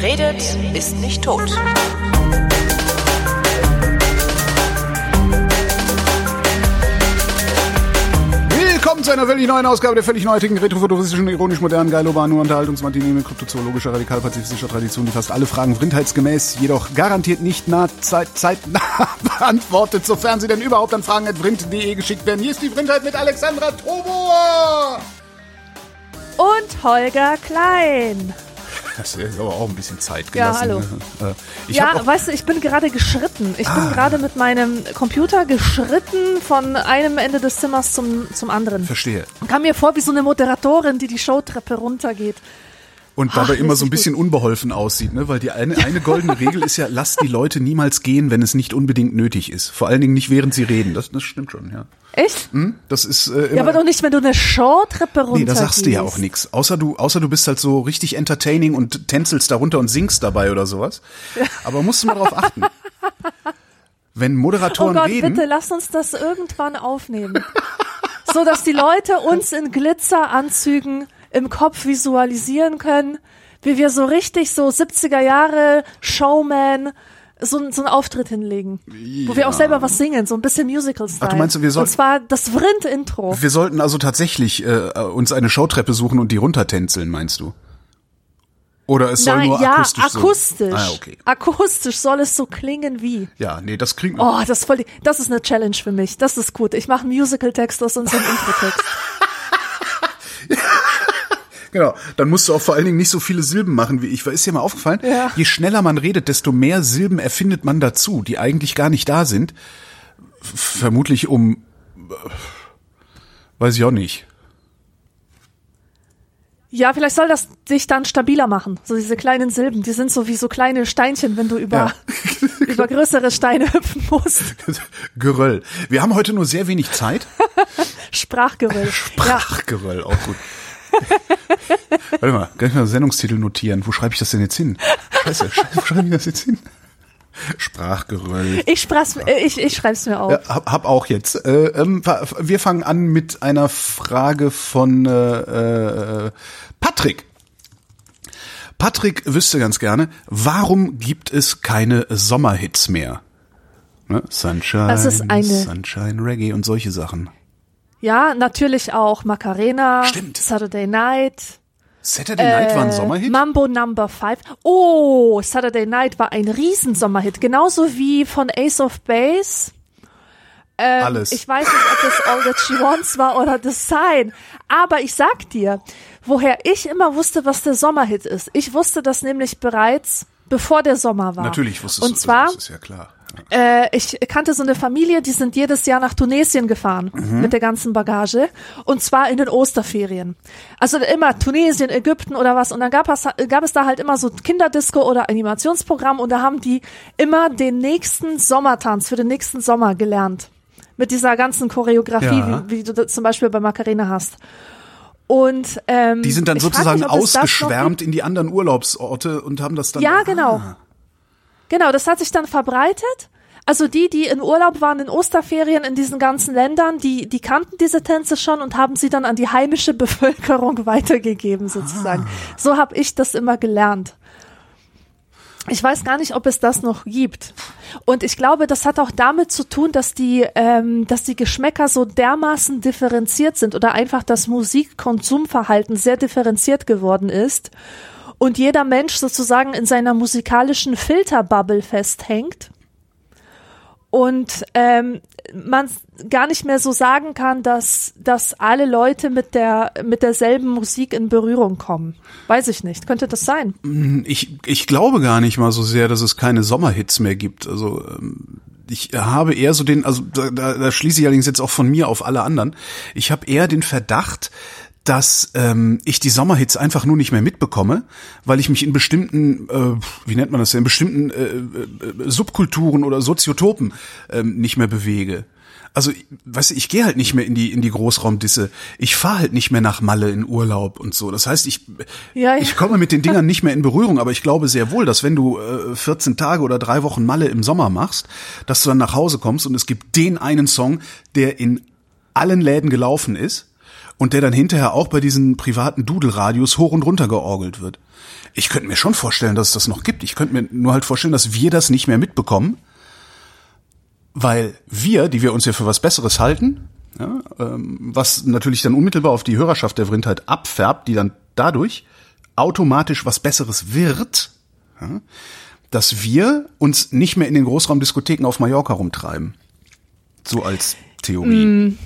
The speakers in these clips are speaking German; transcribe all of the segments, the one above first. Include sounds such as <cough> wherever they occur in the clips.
Wer redet, ist nicht tot. Willkommen zu einer völlig neuen Ausgabe der völlig neuartigen, retrofuturistischen, ironisch modernen, geilurbanen, Unterhaltungsmatinee mit kryptozoologischer, radikal-pazifistischer Tradition, die fast alle Fragen vrindheitsgemäß, jedoch garantiert nicht nah, zeit, zeitnah <laughs> beantwortet, sofern sie denn überhaupt an fragen.vrind.de geschickt werden. Hier ist die Vrindheit mit Alexandra Tobor! Und Holger Klein. Das ist aber auch ein bisschen Zeit gelassen. Ja, hallo. Äh, Ich ja, weißt du, ich bin gerade geschritten. Ich bin gerade mit meinem Computer geschritten von einem Ende des Zimmers zum, zum anderen. verstehe. Kam mir vor wie so eine Moderatorin, die die Showtreppe runtergeht. Und Ach, dabei immer so ein bisschen unbeholfen aussieht, ne? Weil die eine, eine goldene Regel ist ja, lass die Leute niemals gehen, wenn es nicht unbedingt nötig ist. Vor allen Dingen nicht während sie reden. Das, das stimmt schon, ja. Echt? Hm? Das ist äh, Ja, aber doch nicht, wenn du eine Showtreppe runtergehst. Nee, da sagst du ja auch nichts. Außer du, außer du bist halt so richtig entertaining und tänzelst darunter und singst dabei oder sowas. Aber musst du mal drauf achten. Wenn Oh Moderatoren Gott, reden, bitte lass uns das irgendwann aufnehmen. so, dass die Leute uns in Glitzeranzügen im Kopf visualisieren können, wie wir so richtig so 70er Jahre Showman so, so einen Auftritt hinlegen. Wo wir auch selber was singen, so ein bisschen Musical-Style. Ach, du meinst, wir Und sollten- zwar das Vrind-Intro. wir sollten also tatsächlich äh, uns eine Showtreppe suchen und die runtertänzeln, meinst du? Oder es soll Nein, nur ja, akustisch so. akustisch. Ah, okay. Akustisch soll es so klingen wie. Ja, nee, das kriegen wir. Oh, das ist voll, die- das ist eine Challenge für mich. Das ist gut. Ich mache einen Musical-Text aus unserem Intro-Text. <laughs> Genau, dann musst du auch vor allen Dingen nicht so viele Silben machen wie ich. Weil ist dir mal aufgefallen, Ja. je schneller man redet, desto mehr Silben erfindet man dazu, die eigentlich gar nicht da sind. Vermutlich um, äh, weiß ich auch nicht. Ja, vielleicht soll das dich dann stabiler machen. So diese kleinen Silben, die sind so wie so kleine Steinchen, wenn du über, <laughs> über größere Steine hüpfen musst. <laughs> Geröll. Wir haben heute nur sehr wenig Zeit. <laughs> Sprachgeröll. Ja, Sprachgeröll, auch gut. <laughs> Warte mal, kann ich mal Sendungstitel notieren? Wo schreibe ich das denn jetzt hin? Scheiße, <laughs> scheiße wo schreibe ich das jetzt hin? Sprachgeröll. ich, sprach's, äh, ich, ich schreib's mir auf. Ja, hab, hab auch jetzt. Äh, ähm, wir fangen an mit einer Frage von äh, äh, Patrick. Patrick wüsste ganz gerne, warum gibt es keine Sommerhits mehr? Ne? Sunshine, Sunshine Reggae und solche Sachen. Ja, natürlich auch Macarena, Stimmt. Saturday Night, Saturday Night war ein Sommerhit? Äh, Mambo Number 5. Oh, Saturday Night war ein Riesensommerhit. Genauso wie von Ace of Base. Ähm, Alles. Ich weiß nicht, ob das All That She Wants war oder The Sign. Aber ich sag dir, woher ich immer wusste, was der Sommerhit ist. Ich wusste das nämlich bereits, bevor der Sommer war. Natürlich wusstest Und du zwar, das, ist ja klar. Äh, ich kannte so eine Familie, die sind jedes Jahr nach Tunesien gefahren mit der ganzen Bagage und zwar in den Osterferien. Also immer Tunesien, Ägypten oder was und dann gab es, gab es da halt immer so Kinderdisco oder Animationsprogramm und da haben die immer den nächsten Sommertanz für den nächsten Sommer gelernt. Mit dieser ganzen Choreografie, Ja. wie, wie du zum Beispiel bei Macarena hast. Und ähm, Die sind dann sozusagen noch ausgeschwärmt in die anderen Urlaubsorte und haben das dann. Ja, genau. Ah. Genau, das hat sich dann verbreitet. Also die, die in Urlaub waren in Osterferien in diesen ganzen Ländern, die, die kannten diese Tänze schon und haben sie dann an die heimische <laughs> Bevölkerung weitergegeben sozusagen. So habe ich das immer gelernt. Ich weiß gar nicht, ob es das noch gibt. Und ich glaube, das hat auch damit zu tun, dass die, ähm, dass die Geschmäcker so dermaßen differenziert sind oder einfach das Musikkonsumverhalten sehr differenziert geworden ist und jeder Mensch sozusagen in seiner musikalischen Filterbubble festhängt und ähm, man gar nicht mehr so sagen kann, dass, dass alle Leute mit der mit derselben Musik in Berührung kommen. Weiß ich nicht. Könnte das sein? Ich, ich glaube gar nicht mal so sehr, dass es keine Sommerhits mehr gibt. Also ähm, ich habe eher so den, also da, da, da schließe ich allerdings jetzt auch von mir auf alle anderen. Ich habe eher den Verdacht, dass ähm, ich die Sommerhits einfach nur nicht mehr mitbekomme, weil ich mich in bestimmten, äh, wie nennt man das in bestimmten äh, äh, Subkulturen oder Soziotopen ähm, nicht mehr bewege. Also, weißt du, ich gehe halt nicht mehr in die in die Großraumdisse. Ich fahre halt nicht mehr nach Malle in Urlaub und so. Das heißt, ich Ja, ja. ich komme mit den Dingern nicht mehr in Berührung, aber ich glaube sehr wohl, dass wenn du äh, 14 Tage oder drei Wochen Malle im Sommer machst, dass du dann nach Hause kommst und es gibt den einen Song, der in allen Läden gelaufen ist und der dann hinterher auch bei diesen privaten Dudelradios hoch und runter georgelt wird. Ich könnte mir schon vorstellen, dass es das noch gibt. Ich könnte mir nur halt vorstellen, dass wir das nicht mehr mitbekommen, weil wir, die wir uns ja für was Besseres halten, ja, ähm, was natürlich dann unmittelbar auf die Hörerschaft der Vrindheit abfärbt, die dann dadurch automatisch was Besseres wird, ja, dass wir uns nicht mehr in den Großraumdiskotheken auf Mallorca rumtreiben. So als Theorie. Mm.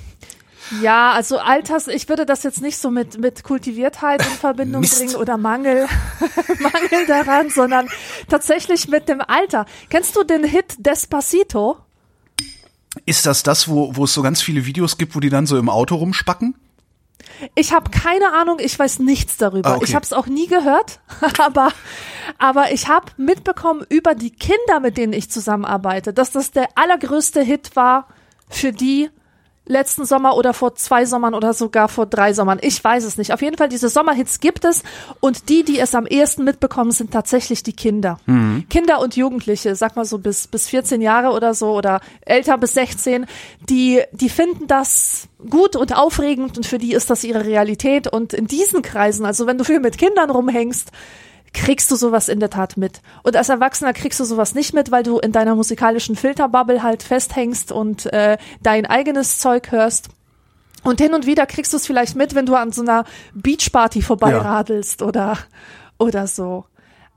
Ja, also Alters, ich würde das jetzt nicht so mit, mit Kultiviertheit in Verbindung Mist. bringen oder Mangel, <laughs> Mangel daran, sondern tatsächlich mit dem Alter. Kennst du den Hit Despacito? Ist das das, wo, wo es so ganz viele Videos gibt, wo die dann so im Auto rumspacken? Ich habe keine Ahnung, ich weiß nichts darüber. Ah, okay. Ich habe es auch nie gehört, <laughs> aber aber ich habe mitbekommen über die Kinder, mit denen ich zusammenarbeite, dass das der allergrößte Hit war für die letzten Sommer oder vor zwei Sommern oder sogar vor drei Sommern. Ich weiß es nicht. Auf jeden Fall, diese Sommerhits gibt es und die, die es am ehesten mitbekommen, sind tatsächlich die Kinder. Kinder und Jugendliche, sag mal so bis, bis 14 Jahre oder so oder älter bis 16, die, die finden das gut und aufregend und für die ist das ihre Realität und in diesen Kreisen, also wenn du viel mit Kindern rumhängst, kriegst du sowas in der Tat mit. Und als Erwachsener kriegst du sowas nicht mit, weil du in deiner musikalischen Filterbubble halt festhängst und äh, dein eigenes Zeug hörst. Und hin und wieder kriegst du es vielleicht mit, wenn du an so einer Beachparty vorbeiradelst oder, oder so.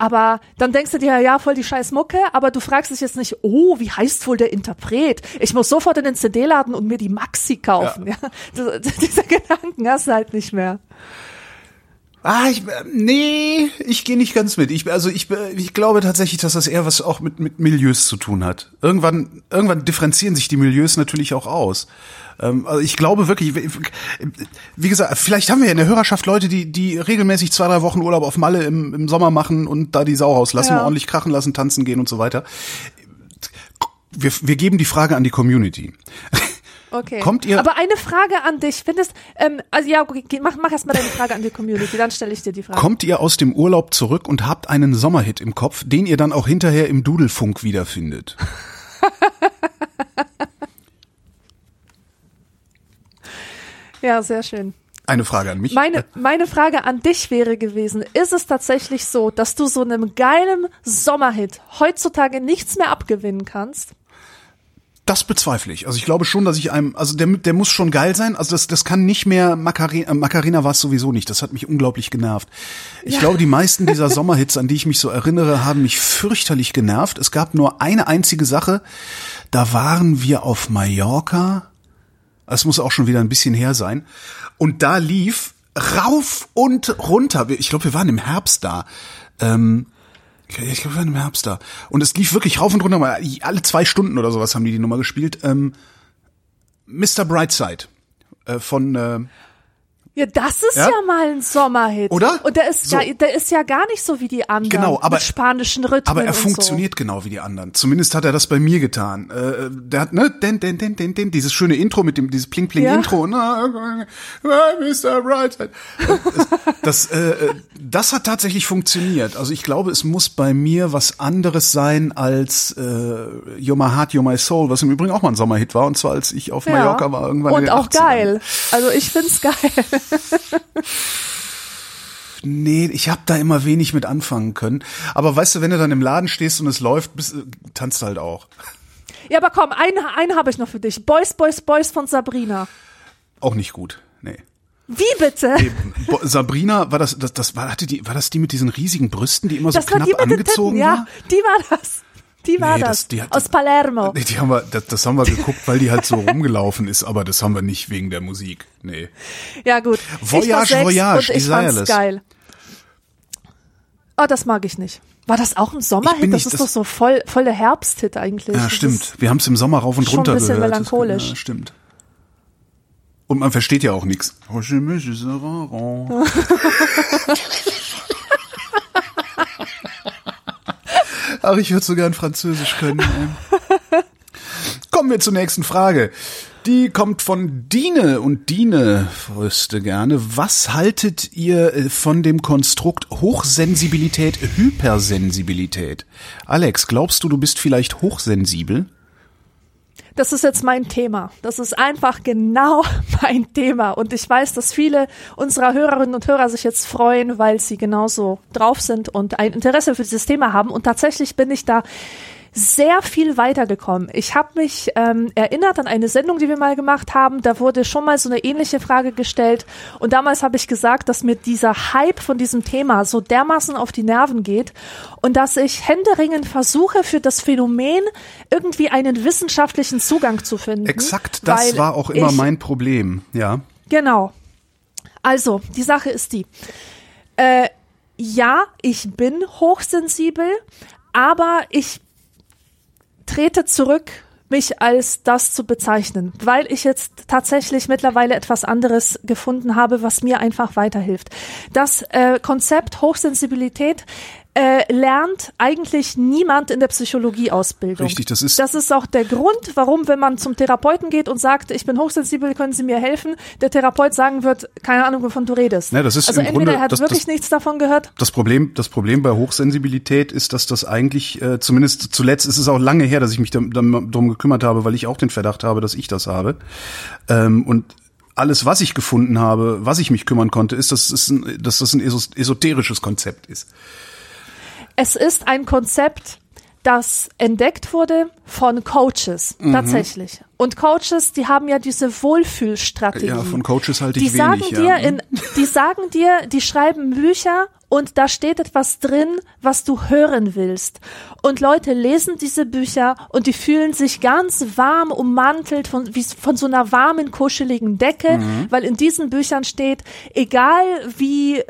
Aber dann denkst du dir, ja, voll die scheiß Mucke, aber du fragst dich jetzt nicht, oh, wie heißt wohl der Interpret? Ich muss sofort in den CD-Laden und mir die Maxi kaufen. Ja. Das- <laughs> Diese Gedanken hast du halt nicht mehr. Ah, ich, äh, nee, ich gehe nicht ganz mit. Ich, also ich, äh, ich glaube tatsächlich, dass das eher was auch mit, mit Milieus zu tun hat. Irgendwann, irgendwann differenzieren sich die Milieus natürlich auch aus. Ähm, also ich glaube wirklich, wie- wie gesagt, vielleicht haben wir ja in der Hörerschaft Leute, die, die regelmäßig zwei, drei Wochen Urlaub auf Malle im, im Sommer machen und da die Sau rauslassen, Ja. ordentlich krachen lassen, tanzen gehen und so weiter. Wir, wir geben die Frage an die Community. Okay. Kommt ihr- Aber eine Frage an dich. Findest, ähm, also ja, okay, mach, mach erst mal deine Frage an die Community, dann stelle ich dir die Frage. Kommt ihr aus dem Urlaub zurück und habt einen Sommerhit im Kopf, den ihr dann auch hinterher im Dudelfunk wiederfindet? <laughs> Ja, sehr schön. Eine Frage an mich. Meine, meine Frage an dich wäre gewesen, ist es tatsächlich so, dass du so einem geilen Sommerhit heutzutage nichts mehr abgewinnen kannst? Das bezweifle ich. Also ich glaube schon, dass ich einem, also der, der muss schon geil sein. Also das, das kann nicht mehr Macarena, äh, Macarena war es sowieso nicht. Das hat mich unglaublich genervt. Ich glaube, die meisten dieser <laughs> Sommerhits, an die ich mich so erinnere, haben mich fürchterlich genervt. Es gab nur eine einzige Sache. Da waren wir auf Mallorca. Es muss auch schon wieder ein bisschen her sein. Und da lief rauf und runter. Ich glaube, wir waren im Herbst da. Ähm, ja, ich glaube, wir waren im Herbst da. Und es lief wirklich rauf und runter, mal alle zwei Stunden oder sowas haben die die Nummer gespielt. Ähm, Mr. Brightside äh, von äh, Ja, das ist Ja? ja, mal ein Sommerhit. Oder? Und der ist So. ja, der ist ja gar nicht so wie die anderen. Genau, aber- mit spanischen Rhythmen. aber er funktioniert genau wie die anderen. Zumindest hat er das bei mir getan. Äh, der hat ne den den den den den dieses schöne Intro mit dem dieses pling pling Ja. Intro. Na, Mr. Brightside. Das äh, das hat tatsächlich funktioniert. Also ich glaube, es muss bei mir was anderes sein als äh, You're My Heart, You're My Soul, was im Übrigen auch mal ein Sommerhit war und zwar als ich auf So. Mallorca war irgendwann in Und auch 80ern. geil. Also ich find's geil. <laughs> Nee, ich habe da immer wenig mit anfangen können. Aber weißt du, wenn du dann im Laden stehst und es läuft, bist, äh, tanzt halt auch. Ja, aber komm, einen, einen habe ich noch für dich. Boys, Boys, Boys von Sabrina. Auch nicht gut. Nee. Wie bitte? Bo Sabrina, war das, das, das war, hatte die, war das die mit diesen riesigen Brüsten, die immer das so war knapp die mit den angezogen Titten, war? ja. Die war das. Die war Nee, das. das- die hat- Aus Palermo. Nee, die haben wir, das, das haben wir geguckt, weil die halt so rumgelaufen ist, aber das haben wir nicht wegen der Musik. Nee. Ja, gut. Voyage, Voyage, und Desireless. geil. Oh, das mag ich nicht. War das auch ein Sommerhit? Das ist das- doch so voll, voll der Herbsthit eigentlich. Ja, Das stimmt. Wir haben es im Sommer rauf und schon ein runter bisschen gehört. melancholisch. Ja, stimmt. Und man versteht ja auch nichts. <laughs> Ach, ich würde so gern Französisch können. Kommen wir zur nächsten Frage. Die kommt von Dine und Dine wüsste gerne, was haltet ihr äh, von dem Konstrukt Hochsensibilität, Hypersensibilität? Alex, glaubst du, du bist vielleicht hochsensibel? Das ist jetzt mein Thema. Das ist einfach genau <laughs> mein Thema. Und ich weiß, dass viele unserer Hörerinnen und Hörer sich jetzt freuen, weil sie genauso drauf sind und ein Interesse für dieses Thema haben. Und tatsächlich bin ich da sehr viel weitergekommen. Ich habe mich ähm, erinnert an eine Sendung, die wir mal gemacht haben. Da wurde schon mal so eine ähnliche Frage gestellt. Und damals habe ich gesagt, dass mir dieser Hype von diesem Thema so dermaßen auf die Nerven geht und dass ich händeringend versuche, für das Phänomen irgendwie einen wissenschaftlichen Zugang zu finden. Exakt, das war auch immer mein Problem, ja. Genau. Also, die Sache ist die. Äh, ja, ich bin hochsensibel, aber ich trete zurück, mich als das zu bezeichnen, weil ich jetzt tatsächlich mittlerweile etwas anderes gefunden habe, was mir einfach weiterhilft. Das äh, Konzept Hochsensibilität äh, lernt eigentlich niemand in der Psychologieausbildung. Richtig, das ist. Das ist auch der Grund, warum, wenn man zum Therapeuten geht und sagt, ich bin hochsensibel, können Sie mir helfen, der Therapeut sagen wird, keine Ahnung, wovon du redest. Ja, das ist also im entweder Grunde, er hat das, wirklich das, nichts davon gehört. Das Problem, das Problem bei Hochsensibilität ist, dass das eigentlich, äh, zumindest zuletzt ist es auch lange her, dass ich mich darum gekümmert habe, weil ich auch den Verdacht habe, dass ich das habe. Ähm, und alles, was ich gefunden habe, was ich mich kümmern konnte, ist, dass, es ein, dass das ein esoterisches Konzept ist. Es ist ein Konzept, das entdeckt wurde von Coaches, mhm. tatsächlich. Und Coaches, die haben ja diese Wohlfühlstrategie. Ja, von Coaches halte ich die wenig. Sagen dir ja. in, die sagen dir, die schreiben Bücher und da steht etwas drin, was du hören willst. Und Leute lesen diese Bücher und die fühlen sich ganz warm ummantelt von, wie, von so einer warmen, kuscheligen Decke, mhm. weil in diesen Büchern steht, egal wie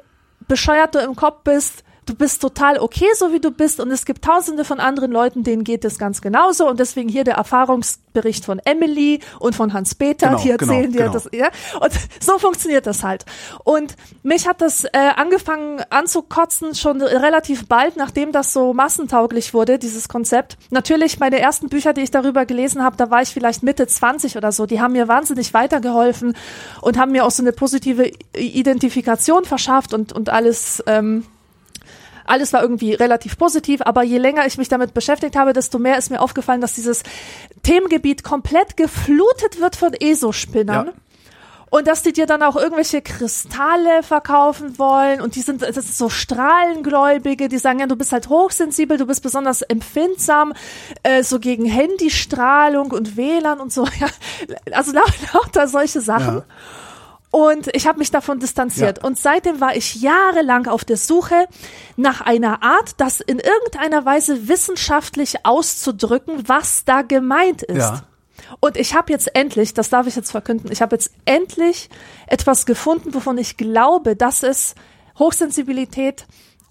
bescheuert du im Kopf bist, du bist total okay, so wie du bist und es gibt tausende von anderen Leuten, denen geht es ganz genauso und deswegen hier der Erfahrungsbericht von Emily und von Hans-Peter, genau, die erzählen genau, dir genau. das, ja, und so funktioniert das halt. Und mich hat das äh, angefangen anzukotzen schon relativ bald, nachdem das so massentauglich wurde, dieses Konzept. Natürlich, meine ersten Bücher, die ich darüber gelesen habe, da war ich vielleicht Mitte 20 oder so, die haben mir wahnsinnig weitergeholfen und haben mir auch so eine positive Identifikation verschafft und, und alles, ähm, alles war irgendwie relativ positiv, aber je länger ich mich damit beschäftigt habe, desto mehr ist mir aufgefallen, dass dieses Themengebiet komplett geflutet wird von ESO-Spinnern. Ja. Und dass die dir dann auch irgendwelche Kristalle verkaufen wollen und die sind, das ist so Strahlengläubige, die sagen, ja, du bist halt hochsensibel, du bist besonders empfindsam, äh, so gegen Handystrahlung und WLAN und so, <laughs> ja. Also lauter solche Sachen. Ja. Und ich habe mich davon distanziert. Ja. Und seitdem war ich jahrelang auf der Suche nach einer Art, das in irgendeiner Weise wissenschaftlich auszudrücken, was da gemeint ist. Ja. Und ich habe jetzt endlich, das darf ich jetzt verkünden, ich habe jetzt endlich etwas gefunden, wovon ich glaube, dass es Hochsensibilität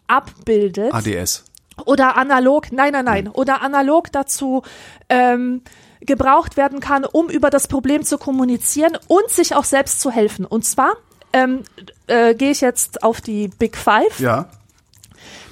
abbildet ADS. oder analog, nein, nein, nein, oder analog dazu ähm, gebraucht werden kann, um über das Problem zu kommunizieren und sich auch selbst zu helfen. Und zwar ähm, äh, gehe ich jetzt auf die Big Five. Ja.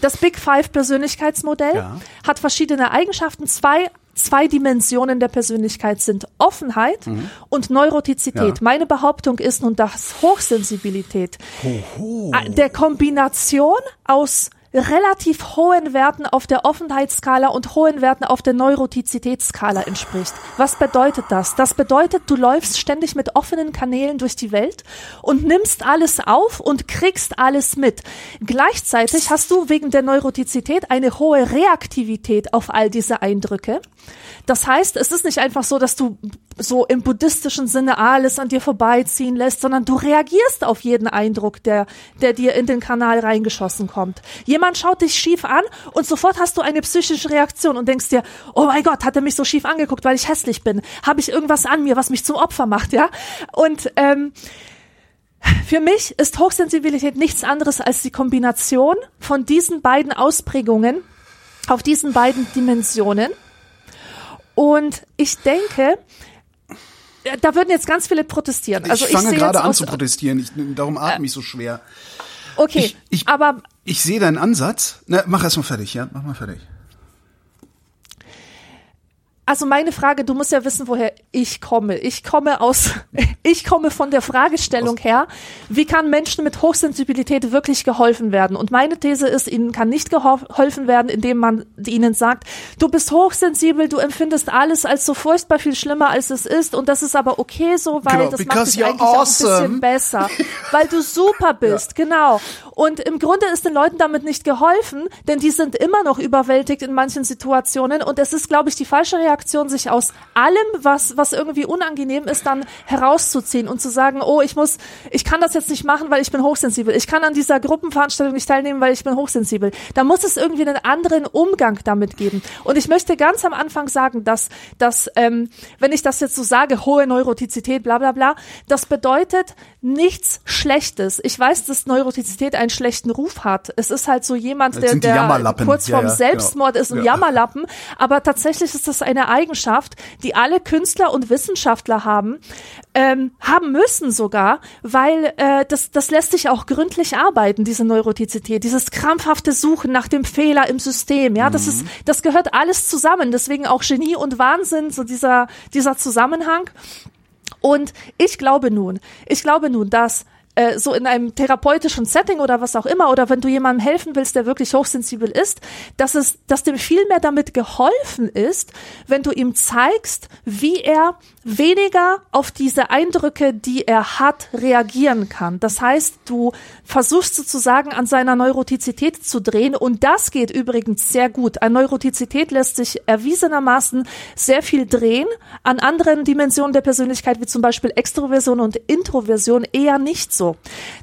Das Big Five Persönlichkeitsmodell Ja. hat verschiedene Eigenschaften. Zwei Zwei Dimensionen der Persönlichkeit sind Offenheit und Neurotizität. Mhm. Ja. Meine Behauptung ist nun, dass Hochsensibilität äh, der Kombination aus relativ hohen Werten auf der Offenheitsskala und hohen Werten auf der Neurotizitätsskala entspricht. Was bedeutet das? Das bedeutet, du läufst ständig mit offenen Kanälen durch die Welt und nimmst alles auf und kriegst alles mit. Gleichzeitig hast du wegen der Neurotizität eine hohe Reaktivität auf all diese Eindrücke. Das heißt, es ist nicht einfach so, dass du so im buddhistischen Sinne alles an dir vorbeiziehen lässt, sondern du reagierst auf jeden Eindruck, der, der dir in den Kanal reingeschossen kommt. Jemand schaut dich schief an und sofort hast du eine psychische Reaktion und denkst dir, oh mein Gott, hat er mich so schief angeguckt, weil ich hässlich bin? Habe ich irgendwas an mir, was mich zum Opfer macht, ja? Und ähm, für mich ist Hochsensibilität nichts anderes als die Kombination von diesen beiden Ausprägungen auf diesen beiden Dimensionen. Und ich denke, da würden jetzt ganz viele protestieren. Also ich fange sehe gerade an zu protestieren. Ich, darum atme ich so schwer. Okay, Ich, ich, aber ich sehe deinen Ansatz. Na, mach erst mal fertig, ja? Mach mal fertig. Also meine Frage, du musst ja wissen, woher ich komme. Ich komme aus, <laughs> ich komme von der Fragestellung her, wie kann Menschen mit Hochsensibilität wirklich geholfen werden? Und meine These ist, ihnen kann nicht geholfen werden, indem man ihnen sagt, du bist hochsensibel, du empfindest alles als so furchtbar viel schlimmer, als es ist. Und das ist aber okay so, weil Genau, das macht dich eigentlich auch ein awesome. bisschen besser. <laughs> weil du super bist, genau. Und im Grunde ist den Leuten damit nicht geholfen, denn die sind immer noch überwältigt in manchen Situationen. Und es ist, glaube ich, die falsche Reaktion, sich aus allem, was, was irgendwie unangenehm ist, dann herauszuziehen und zu sagen, oh, ich muss, ich kann das jetzt nicht machen, weil ich bin hochsensibel. Ich kann an dieser Gruppenveranstaltung nicht teilnehmen, weil ich bin hochsensibel. Da muss es irgendwie einen anderen Umgang damit geben. Und ich möchte ganz am Anfang sagen, dass, dass ähm, wenn ich das jetzt so sage, hohe Neurotizität, bla bla bla, das bedeutet nichts Schlechtes. Ich weiß, dass Neurotizität einen schlechten Ruf hat. Es ist halt so jemand, der, der kurz Ja, vorm ja, Selbstmord genau. ist, ein Ja. Jammerlappen. Aber tatsächlich ist das eine Eigenschaft, die alle Künstler und Wissenschaftler haben, ähm, haben müssen sogar, weil äh, das, das lässt sich auch gründlich arbeiten, diese Neurotizität, dieses krampfhafte Suchen nach dem Fehler im System. Ja, das ist, das gehört alles zusammen. Deswegen auch Genie und Wahnsinn, so dieser, dieser Zusammenhang. Und ich glaube nun, ich glaube nun, dass äh, so in einem therapeutischen Setting oder was auch immer, oder wenn du jemandem helfen willst, der wirklich hochsensibel ist, dass es, dass dem viel mehr damit geholfen ist, wenn du ihm zeigst, wie er weniger auf diese Eindrücke, die er hat, reagieren kann. Das heißt, du versuchst sozusagen an seiner Neurotizität zu drehen und das geht übrigens sehr gut. An Neurotizität lässt sich erwiesenermaßen sehr viel drehen, an anderen Dimensionen der Persönlichkeit, wie zum Beispiel Extroversion und Introversion, eher nicht so.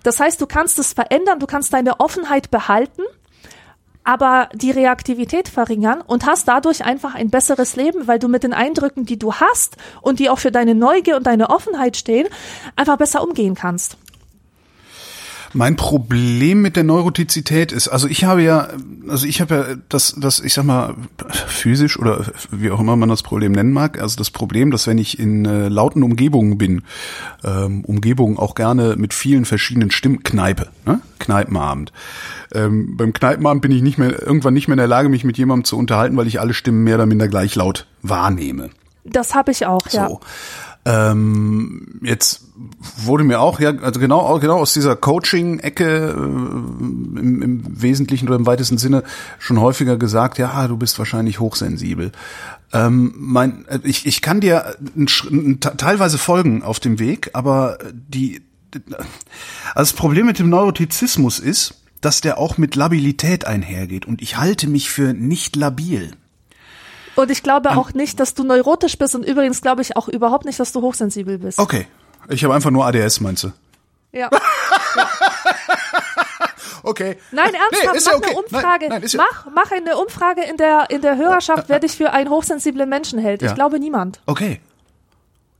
Das heißt, du kannst es verändern, du kannst deine Offenheit behalten, aber die Reaktivität verringern und hast dadurch einfach ein besseres Leben, weil du mit den Eindrücken, die du hast und die auch für deine Neugier und deine Offenheit stehen, einfach besser umgehen kannst. Mein Problem mit der Neurotizität ist, also ich habe ja, also ich habe ja das, das, ich sag mal, physisch oder wie auch immer man das Problem nennen mag, also das Problem, dass wenn ich in äh, lauten Umgebungen bin, ähm, Umgebungen auch gerne mit vielen verschiedenen Stimmen, Kneipe, ne? Kneipenabend. Ähm, beim Kneipenabend bin ich nicht mehr, irgendwann nicht mehr in der Lage, mich mit jemandem zu unterhalten, weil ich alle Stimmen mehr oder minder gleich laut wahrnehme. Das habe ich auch, ja. Ähm, jetzt wurde mir auch, ja, also genau, genau aus dieser Coaching-Ecke äh, im, im Wesentlichen oder im weitesten Sinne schon häufiger gesagt, ja, du bist wahrscheinlich hochsensibel. Ähm, mein, äh, ich, ich kann dir ein, ein, teilweise folgen auf dem Weg, aber die, also das Problem mit dem Neurotizismus ist, dass der auch mit Labilität einhergeht und ich halte mich für nicht labil. Und ich glaube auch nicht, dass du neurotisch bist und übrigens glaube ich auch überhaupt nicht, dass du hochsensibel bist. Okay. Ich habe einfach nur ADS, meinst du? Ja. <laughs> Okay. Nein, ernsthaft, Nee, ist mach ja okay. eine Umfrage. Nein, nein, ja, mach, mach eine Umfrage in der, in der Hörerschaft, wer dich für einen hochsensiblen Menschen hält. Ich glaube niemand. Okay.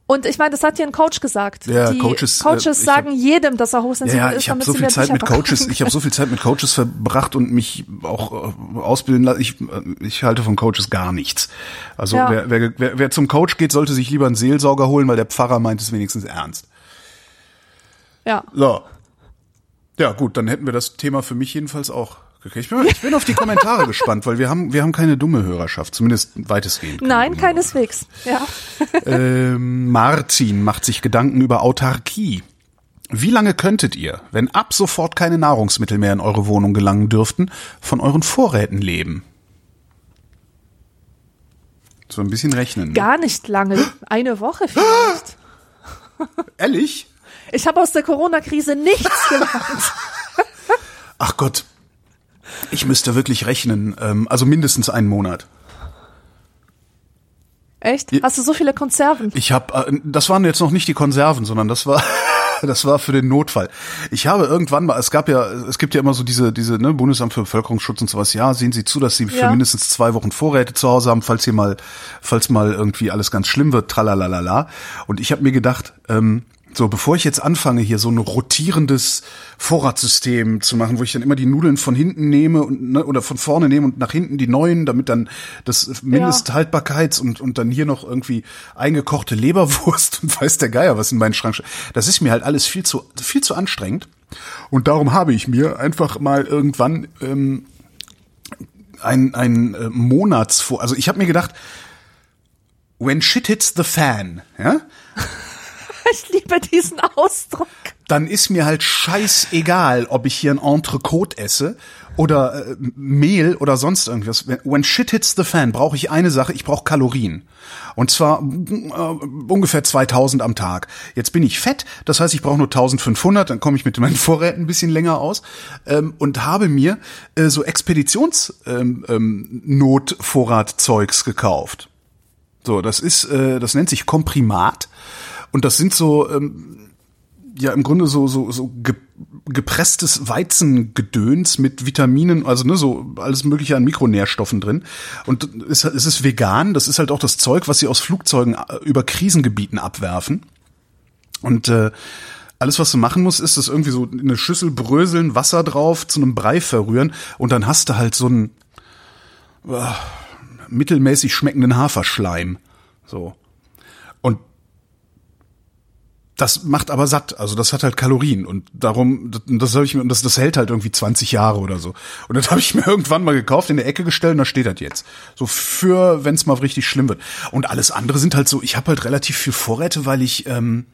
Und ich meine, das hat dir ein Coach gesagt. Ja, Die Coaches, Coaches, äh, ich sagen jedem, dass er Ja, hochsensibel ja, ist. ich habe so viel Zeit mit Coaches, ich habe so viel Zeit mit Coaches verbracht und mich auch äh, ausbilden lassen. Ich, äh, ich halte von Coaches gar nichts. Also Ja. wer, wer, wer, wer zum Coach geht, sollte sich lieber einen Seelsorger holen, weil der Pfarrer meint es wenigstens ernst. Ja. So. Ja, gut, dann hätten wir das Thema für mich jedenfalls auch gekriegt. Ich bin, ich bin auf die Kommentare gespannt, weil wir haben, wir haben keine dumme Hörerschaft, zumindest weitestgehend. keine Nein, keineswegs. Ja. Ähm, Martin macht sich Gedanken über Autarkie. Wie lange könntet ihr, wenn ab sofort keine Nahrungsmittel mehr in eure Wohnung gelangen dürften, von euren Vorräten leben? So ein bisschen rechnen. Ne? Gar nicht lange. Eine Woche vielleicht. Ehrlich? Ich habe aus der Corona-Krise nichts gelernt. Ach Gott. Ich müsste wirklich rechnen. Ähm, also mindestens einen Monat. Echt? Hast du so viele Konserven? Ich habe, äh, das waren jetzt noch nicht die Konserven, sondern das war, <laughs> das war für den Notfall. Ich habe irgendwann mal, es gab ja, es gibt ja immer so diese, diese ne, Bundesamt für Bevölkerungsschutz und sowas. Ja, sehen Sie zu, dass Sie für Ja. mindestens zwei Wochen Vorräte zu Hause haben, falls hier mal, falls mal irgendwie alles ganz schlimm wird, tralalala. Und ich habe mir gedacht, ähm, so, bevor ich jetzt anfange, hier so ein rotierendes Vorratssystem zu machen, wo ich dann immer die Nudeln von hinten nehme und, ne, oder von vorne nehme und nach hinten die neuen, damit dann das Mindesthaltbarkeits und, und dann hier noch irgendwie eingekochte Leberwurst <laughs> und weiß der Geier, was in meinen Schrank steht. Das ist mir halt alles viel zu, viel zu anstrengend. Und darum habe ich mir einfach mal irgendwann ähm, ein, ein äh, Monatsvor, also ich habe mir gedacht, when shit hits the fan, ja, <laughs> Ich liebe diesen Ausdruck. dann ist mir halt scheißegal, ob ich hier ein Entrecote esse oder äh, Mehl oder sonst irgendwas. When shit hits the fan, brauche ich eine Sache, ich brauche Kalorien. Und zwar äh, ungefähr 2000 am Tag. Jetzt bin ich fett, das heißt, ich brauche nur 1500, dann komme ich mit meinen <laughs> Vorräten ein bisschen länger aus ähm, und habe mir äh, so Expeditions-Notvorratzeugs ähm, ähm, gekauft. So, das ist, äh, das nennt sich Komprimat und das sind so ähm, ja im Grunde so so so ge gepresstes Weizengedöns mit Vitaminen, also ne, so alles mögliche an Mikronährstoffen drin. Und es, es ist vegan, das ist halt auch das Zeug, was sie aus Flugzeugen äh, über Krisengebieten abwerfen. Und äh, alles, was du machen musst, ist das irgendwie so in eine Schüssel bröseln, Wasser drauf, zu einem Brei verrühren und dann hast du halt so einen äh, mittelmäßig schmeckenden Haferschleim. So. Das macht aber satt, also das hat halt Kalorien und darum, das habe ich mir, das, das hält halt irgendwie 20 Jahre oder so. Und das <laughs> habe ich mir irgendwann mal gekauft, in der Ecke gestellt und da steht das jetzt. So für, wenn es mal richtig schlimm wird. Und alles andere sind halt so, ich habe halt relativ viel Vorräte, weil ich, ähm,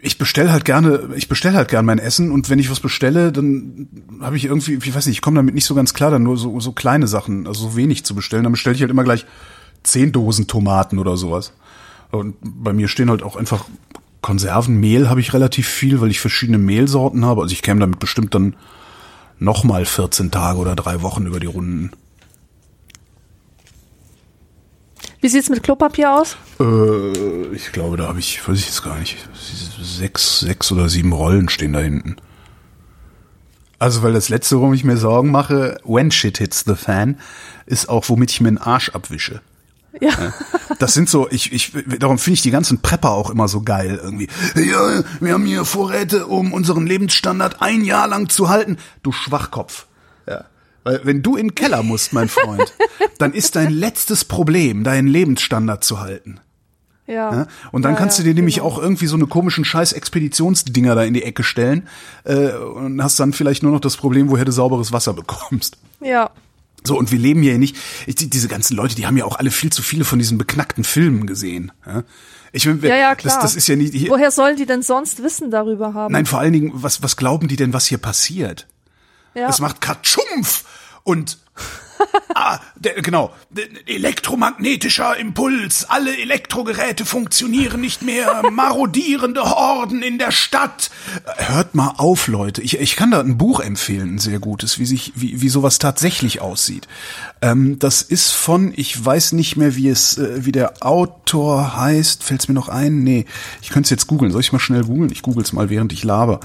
ich bestell halt gerne, ich bestell halt gern mein Essen und wenn ich was bestelle, dann habe ich irgendwie, ich weiß nicht, ich komme damit nicht so ganz klar, dann nur so, so kleine Sachen, also so wenig zu bestellen. Dann bestelle ich halt immer gleich zehn Dosen Tomaten oder sowas. Und bei mir stehen halt auch einfach Konservenmehl habe ich relativ viel, weil ich verschiedene Mehlsorten habe. Also ich käme damit bestimmt dann nochmal 14 Tage oder drei Wochen über die Runden. Wie sieht's mit Klopapier aus? Äh, ich glaube, da habe ich, weiß ich jetzt gar nicht, sechs, sechs oder sieben Rollen stehen da hinten. Also, weil das letzte, worum ich mir Sorgen mache, when shit hits the fan, ist auch, womit ich mir den Arsch abwische. Ja. Das sind so, ich, ich, darum finde ich die ganzen Prepper auch immer so geil irgendwie. Ja, wir haben hier Vorräte, um unseren Lebensstandard ein Jahr lang zu halten. Du Schwachkopf. Ja. Weil wenn du in den Keller musst, mein Freund, <laughs> dann ist dein letztes Problem, deinen Lebensstandard zu halten. Ja. Ja? Und dann Ja, kannst du ja, dir nämlich genau. auch irgendwie so eine komischen scheiß Expeditionsdinger da in die Ecke stellen äh, und hast dann vielleicht nur noch das Problem, woher du sauberes Wasser bekommst. Ja. So, und wir leben hier nicht, ich, die- diese ganzen Leute, die haben ja auch alle viel zu viele von diesen beknackten Filmen gesehen. Ja, ich mein, Ja, ja, klar. Das, das ist ja nicht hier, Woher sollen die denn sonst Wissen darüber haben? Nein, vor allen Dingen, was, was glauben die denn, was hier passiert? ja. Es macht Katschumpf und ah, der, genau, elektromagnetischer Impuls, alle Elektrogeräte funktionieren nicht mehr, marodierende Horden in der Stadt. Hört mal auf, Leute. Ich, ich kann da ein Buch empfehlen, ein sehr gutes, wie sich, wie, wie sowas tatsächlich aussieht. Ähm, das ist von, ich weiß nicht mehr, wie es, äh, wie der Autor heißt. Fällt's mir noch ein? Nee, ich könnte es jetzt googeln. Soll ich mal schnell googeln? Ich google's mal, während ich laber.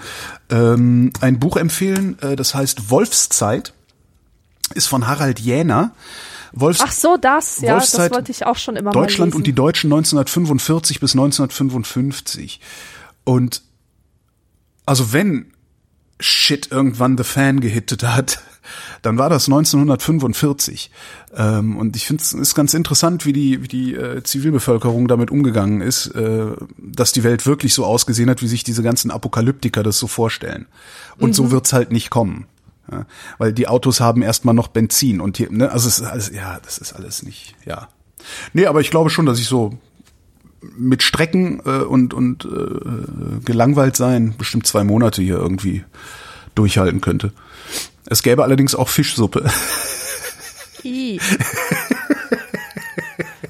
Ähm, ein Buch empfehlen, äh, das heißt Wolfszeit ist von Harald Jäner. Wolfs Ach so, das, ja, das Wolfszeit, wollte ich auch schon immer Deutschland und die. Deutschen 1945 bis 1955. Und also wenn Shit irgendwann The Fan gehittet hat, <laughs> dann war das 1945. Ähm, und ich finde es ist ganz interessant, wie die, wie die äh, Zivilbevölkerung damit umgegangen ist, äh, dass die Welt wirklich so ausgesehen hat, wie sich diese ganzen Apokalyptiker das so vorstellen. Und so wird's halt nicht kommen. Ja, weil die Autos haben erstmal noch Benzin und hier, ne, also es ist alles, ja, das ist alles nicht, ja. Nee, aber ich glaube schon, dass ich so mit Strecken äh, und, und äh, gelangweilt sein bestimmt zwei Monate hier irgendwie durchhalten könnte. Es gäbe allerdings auch Fischsuppe. I.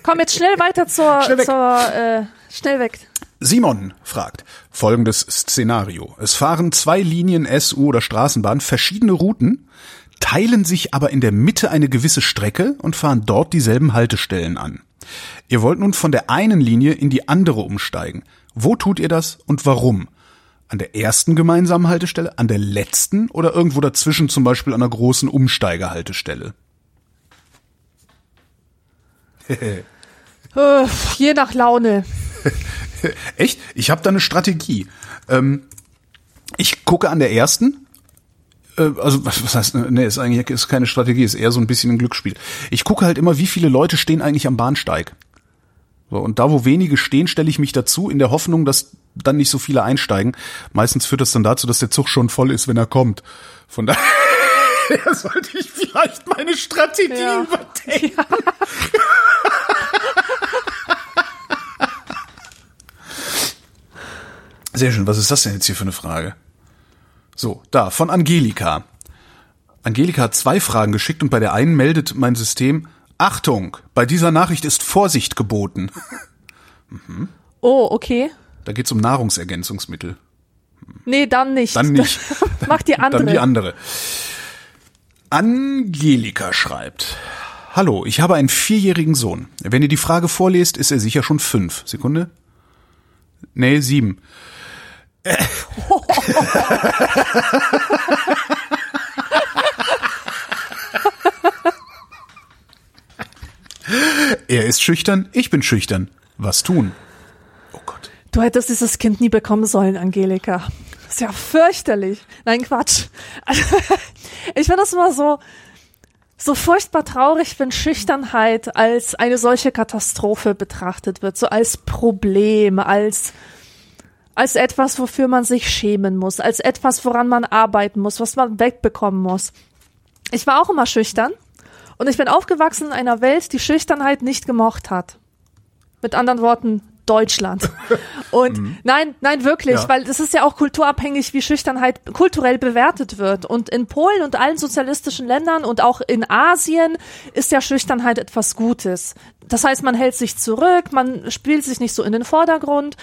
Komm jetzt schnell weiter zur, Schnell weg. zur äh, schnell weg. Simon fragt folgendes Szenario. Es fahren zwei Linien SU oder Straßenbahn verschiedene Routen, teilen sich aber in der Mitte eine gewisse Strecke und fahren dort dieselben Haltestellen an. Ihr wollt nun von der einen Linie in die andere umsteigen. Wo tut ihr das und warum? An der ersten gemeinsamen Haltestelle, an der letzten oder irgendwo dazwischen, zum Beispiel an einer großen Umsteigehaltestelle? Äh, je nach Laune. Echt? Ich habe da eine Strategie. Ähm, ich gucke an der ersten. Äh, also was, was heißt? Nee, ist eigentlich ist keine Strategie, ist eher so ein bisschen ein Glücksspiel. Ich gucke halt immer, wie viele Leute stehen eigentlich am Bahnsteig. So, und da, wo wenige stehen, stelle ich mich dazu, in der Hoffnung, dass dann nicht so viele einsteigen. Meistens führt das dann dazu, dass der Zug schon voll ist, wenn er kommt. Von daher <laughs> sollte ich vielleicht meine Strategie Ja. überdenken. <laughs> <laughs> Sehr schön. Was ist das denn jetzt hier für eine Frage? So, da, von Angelika. Angelika hat zwei Fragen geschickt und bei der einen meldet mein System, Achtung, bei dieser Nachricht ist Vorsicht geboten. <laughs> Oh, okay. Da geht's um Nahrungsergänzungsmittel. Nee, dann nicht. Dann nicht. <laughs> Mach die andere. Dann die andere. Angelika schreibt. Hallo, ich habe einen vierjährigen Sohn. Wenn ihr die Frage vorlest, ist er sicher schon fünf. Sekunde? Nee, sieben. <laughs> er ist schüchtern, ich bin schüchtern. Was tun? Oh Gott. Du hättest dieses Kind nie bekommen sollen, Angelika. Ist ja fürchterlich. Nein, Quatsch. Also, <laughs> ich finde das immer so, so furchtbar traurig, wenn Schüchternheit als eine solche Katastrophe betrachtet wird, so als Problem, als als etwas, wofür man sich schämen muss, als etwas, woran man arbeiten muss, was man wegbekommen muss. Ich war auch immer schüchtern und ich bin aufgewachsen in einer Welt, die Schüchternheit nicht gemocht hat. Mit anderen Worten, Deutschland. <laughs> Und nein, nein, wirklich, Ja. weil es ist ja auch kulturabhängig, wie Schüchternheit kulturell bewertet wird. Und in Polen und allen sozialistischen Ländern und auch in Asien ist ja Schüchternheit etwas Gutes. Das heißt, man hält sich zurück, man spielt sich nicht so in den Vordergrund.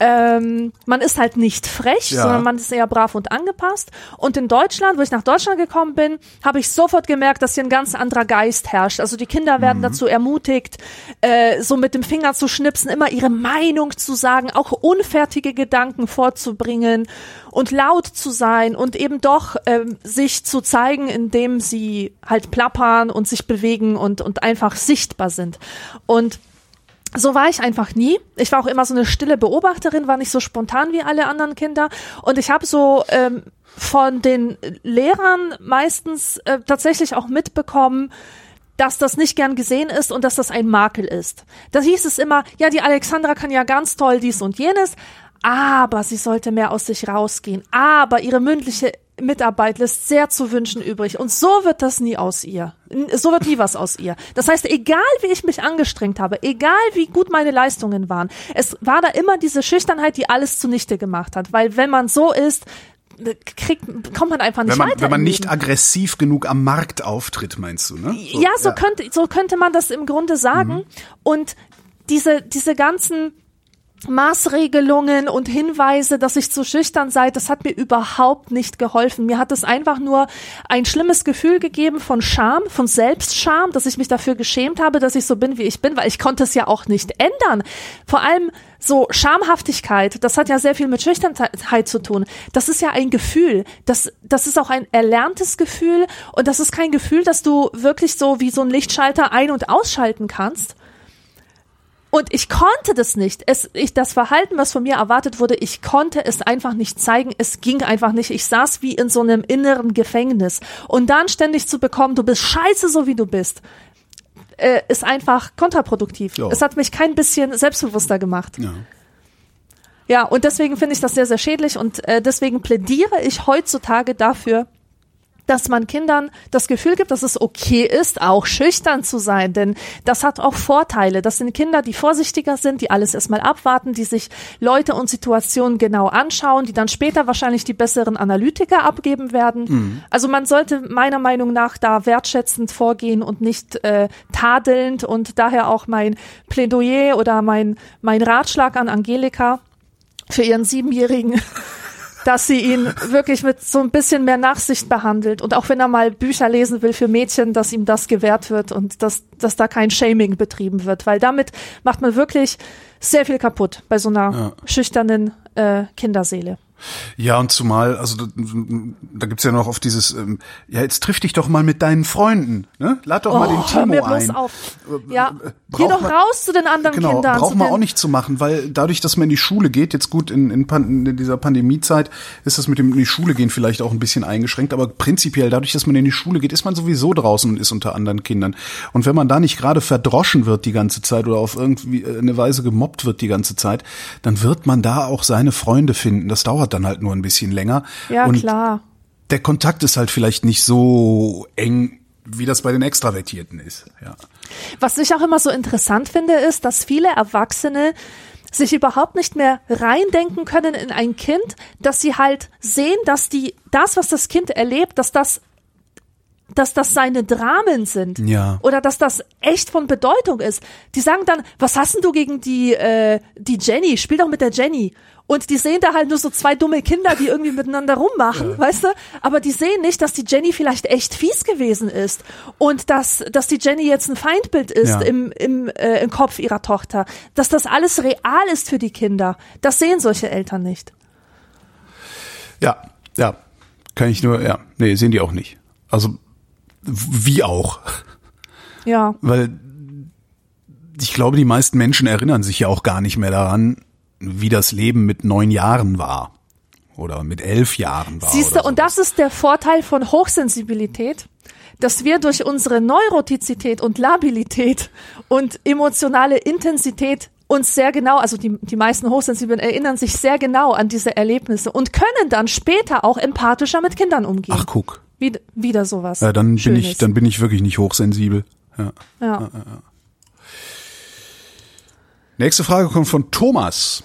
Ähm, man ist halt nicht frech, Ja. sondern man ist eher brav und angepasst. Und in Deutschland, wo ich nach Deutschland gekommen bin, habe ich sofort gemerkt, dass hier ein ganz anderer Geist herrscht. Also die Kinder werden dazu ermutigt, äh, so mit dem Finger zu schnipsen, immer ihre Meinung zu sagen, auch unfertige Gedanken vorzubringen und laut zu sein und eben doch ähm, sich zu zeigen, indem sie halt plappern und sich bewegen und, und einfach sichtbar sind. Und so war ich einfach nie. Ich war auch immer so eine stille Beobachterin, war nicht so spontan wie alle anderen Kinder. Und ich habe so ähm, von den Lehrern meistens äh, tatsächlich auch mitbekommen, dass das nicht gern gesehen ist und dass das ein Makel ist. Da hieß es immer, ja, die Alexandra kann ja ganz toll dies und jenes, aber sie sollte mehr aus sich rausgehen. Aber ihre mündliche Mitarbeit lässt sehr zu wünschen übrig. Und so wird das nie aus ihr. So wird nie was aus ihr. Das heißt, egal wie ich mich angestrengt habe, egal wie gut meine Leistungen waren, es war da immer diese Schüchternheit, die alles zunichte gemacht hat. Weil wenn man so ist, kriegt, kommt man einfach nicht Wenn man, weiter. wenn man nicht aggressiv genug am Markt auftritt, meinst du, ne? ja, so könnte so könnte man das im Grunde sagen. Mhm. Und diese diese ganzen Maßregelungen und Hinweise, dass ich zu schüchtern sei, das hat mir überhaupt nicht geholfen. Mir hat es einfach nur ein schlimmes Gefühl gegeben von Scham, von Selbstscham, dass ich mich dafür geschämt habe, dass ich so bin, wie ich bin, weil ich konnte es ja auch nicht ändern. Vor allem so Schamhaftigkeit, das hat ja sehr viel mit Schüchternheit zu tun. Das ist ja ein Gefühl. Das, das ist auch ein erlerntes Gefühl und das ist kein Gefühl, dass du wirklich so wie so ein Lichtschalter ein- und ausschalten kannst. Und ich konnte das nicht. Es, ich, das Verhalten, was von mir erwartet wurde, ich konnte es einfach nicht zeigen. Es ging einfach nicht. Ich saß wie in so einem inneren Gefängnis. Und dann ständig zu bekommen, du bist scheiße, so wie du bist, äh, ist einfach kontraproduktiv. Ja. Es hat mich kein bisschen selbstbewusster gemacht. Ja. Ja, und deswegen finde ich das sehr, sehr schädlich und äh, deswegen plädiere ich heutzutage dafür, dass man Kindern das Gefühl gibt, dass es okay ist, auch schüchtern zu sein, denn das hat auch Vorteile. Das sind Kinder, die vorsichtiger sind, die alles erstmal abwarten, die sich Leute und Situationen genau anschauen, die dann später wahrscheinlich die besseren Analytiker abgeben werden. Also man sollte meiner Meinung nach da wertschätzend vorgehen und nicht äh, tadelnd und daher auch mein Plädoyer oder mein, mein Ratschlag an Angelika für ihren Siebenjährigen, dass sie ihn wirklich mit so ein bisschen mehr Nachsicht behandelt und auch wenn er mal Bücher lesen will für Mädchen, dass ihm das gewährt wird und dass, dass da kein Shaming betrieben wird, weil damit macht man wirklich sehr viel kaputt bei so einer Ja. schüchternen äh, Kinderseele. Ja, und zumal, also da, da gibt's ja noch oft dieses, ähm, ja, jetzt triff dich doch mal mit deinen Freunden, ne? Lad doch mal den Oh, hör Timo mir bloß ein. auf. Ja, äh, geh doch man- raus zu den anderen Genau, Kindern. braucht man auch nicht zu machen, weil dadurch, dass man in die Schule geht, jetzt gut, in, in, Pan in dieser Pandemiezeit ist das mit dem in die Schule gehen vielleicht auch ein bisschen eingeschränkt, aber prinzipiell dadurch, dass man in die Schule geht, ist man sowieso draußen und ist unter anderen Kindern. Und wenn man da nicht gerade verdroschen wird die ganze Zeit oder auf irgendwie äh, eine Weise gemobbt wird die ganze Zeit, dann wird man da auch seine Freunde finden. Das dauert dann halt nur ein bisschen länger. Ja, und klar. der Kontakt ist halt vielleicht nicht so eng, wie das bei den Extravertierten ist. Ja. Was ich auch immer so interessant finde, ist, dass viele Erwachsene sich überhaupt nicht mehr reindenken können in ein Kind, dass sie halt sehen, dass die, das, was das Kind erlebt, dass das dass das seine Dramen sind Ja. oder dass das echt von Bedeutung ist. Die sagen dann, was hast denn du gegen die äh, die Jenny? Spiel doch mit der Jenny. Und die sehen da halt nur so zwei dumme Kinder, die irgendwie miteinander rummachen, weißt du? Aber die sehen nicht, dass die Jenny vielleicht echt fies gewesen ist und dass dass die Jenny jetzt ein Feindbild ist Ja. im im, äh, im Kopf ihrer Tochter, dass das alles real ist für die Kinder. Das sehen solche Eltern nicht. Ja, ja. Kann ich nur, ja. Nee, sehen die auch nicht. Also, wie auch. Ja. Weil ich glaube, die meisten Menschen erinnern sich ja auch gar nicht mehr daran, wie das Leben mit neun Jahren war. Oder mit elf Jahren war. Siehst du, und das ist der Vorteil von Hochsensibilität, dass wir durch unsere Neurotizität und Labilität und emotionale Intensität uns sehr genau, also die, die meisten Hochsensiblen erinnern sich sehr genau an diese Erlebnisse und können dann später auch empathischer mit Kindern umgehen. Ach, guck. Wieder, wieder sowas. Ja, dann bin Schönes. ich, dann bin ich wirklich nicht hochsensibel. Ja. ja. Nächste Frage kommt von Thomas.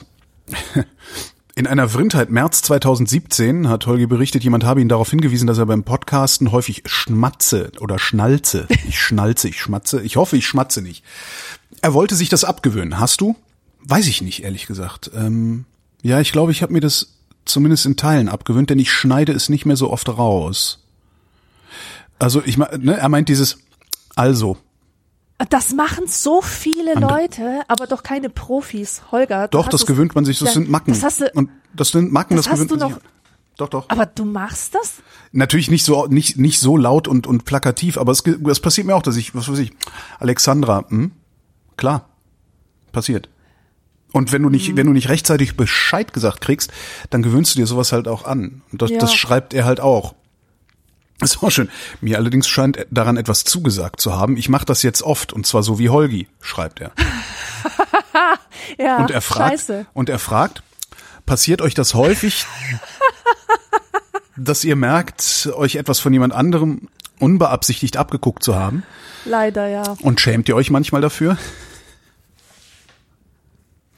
In einer Vrindheit März 2017 hat Holgi berichtet, jemand habe ihn darauf hingewiesen, dass er beim Podcasten häufig schmatze oder schnalze. Ich schnalze, ich schmatze. Ich hoffe, ich schmatze nicht. Er wollte sich das abgewöhnen. Hast du? Weiß ich nicht, ehrlich gesagt. Ähm, ja, ich glaube, ich habe mir das zumindest in Teilen abgewöhnt, denn ich schneide es nicht mehr so oft raus. Also ich meine, ne, er meint dieses also. Das machen so viele Andere- Leute, aber doch keine Profis. Holger. Doch, das gewöhnt man sich, das Ja, sind Macken. Das hast du, und das sind Macken, das das, hast gewöhnt du man noch- sich. Doch, doch. aber du machst das? Natürlich nicht so nicht nicht so laut und und plakativ, aber es, es passiert mir auch, dass ich was weiß ich, Alexandra, hm? klar, passiert. Und wenn du Mhm. nicht wenn du nicht rechtzeitig Bescheid gesagt kriegst, dann gewöhnst du dir sowas halt auch an. Und das, Ja. das schreibt er halt auch. Ist auch schön. Mir allerdings scheint daran etwas zugesagt zu haben. Ich mache das jetzt oft und zwar so wie Holgi, schreibt er. <laughs> Ja, Und er fragt, scheiße. und er fragt, passiert euch das häufig, <laughs> dass ihr merkt, euch etwas von jemand anderem unbeabsichtigt abgeguckt zu haben? Leider, ja. Und schämt ihr euch manchmal dafür?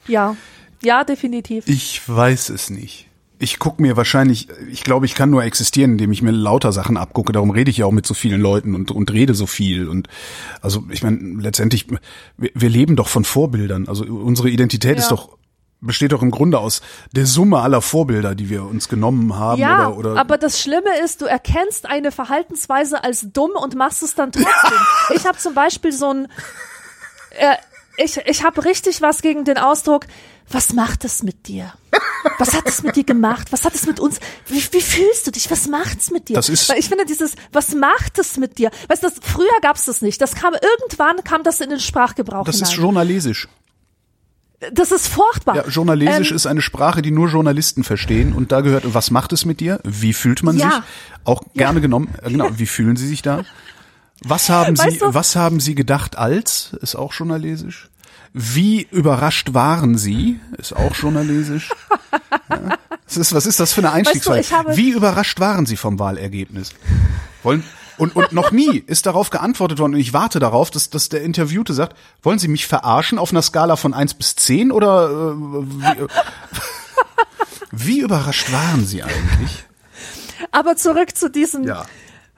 Ja. Ja, definitiv. Ich weiß es nicht. Ich guck mir wahrscheinlich, ich glaube, ich kann nur existieren, indem ich mir lauter Sachen abgucke. Darum rede ich ja auch mit so vielen Leuten und, und rede so viel. Und also ich meine, letztendlich, wir, wir leben doch von Vorbildern. Also unsere Identität Ja. ist doch besteht doch im Grunde aus der Summe aller Vorbilder, die wir uns genommen haben Ja, oder, oder aber das Schlimme ist, du erkennst eine Verhaltensweise als dumm und machst es dann trotzdem. <laughs> ich habe zum Beispiel so ein, äh, ich, ich habe richtig was gegen den Ausdruck, was macht es mit dir? Was hat es mit dir gemacht? Was hat es mit uns? Wie, wie fühlst du dich? Was macht's mit dir? Das ist- Weil ich finde dieses, was macht es mit dir? Weißt du, das, früher gab's das nicht. Das kam irgendwann kam das in den Sprachgebrauch das ist hinein. journalesisch. das ist furchtbar. Ja, journalistisch Ähm, ist eine Sprache, die nur Journalisten verstehen und da gehört, was macht es mit dir? Wie fühlt man Ja. sich? Auch gerne genommen, äh, genau, wie fühlen Sie sich da? Was haben Sie, Weißt du- was haben Sie gedacht als? Ist auch journalistisch. Wie überrascht waren Sie? Ist auch journalistisch. <laughs> Ja. Ist, was ist das für eine Einstiegsfrage? ich habe- Wie überrascht waren Sie vom Wahlergebnis? Wollen, und, und noch nie ist darauf geantwortet worden, und ich warte darauf, dass, dass der Interviewte sagt, wollen Sie mich verarschen auf einer Skala von 1 bis 10 oder äh, wie, <laughs> wie überrascht waren Sie eigentlich? aber zurück zu diesem, Ja.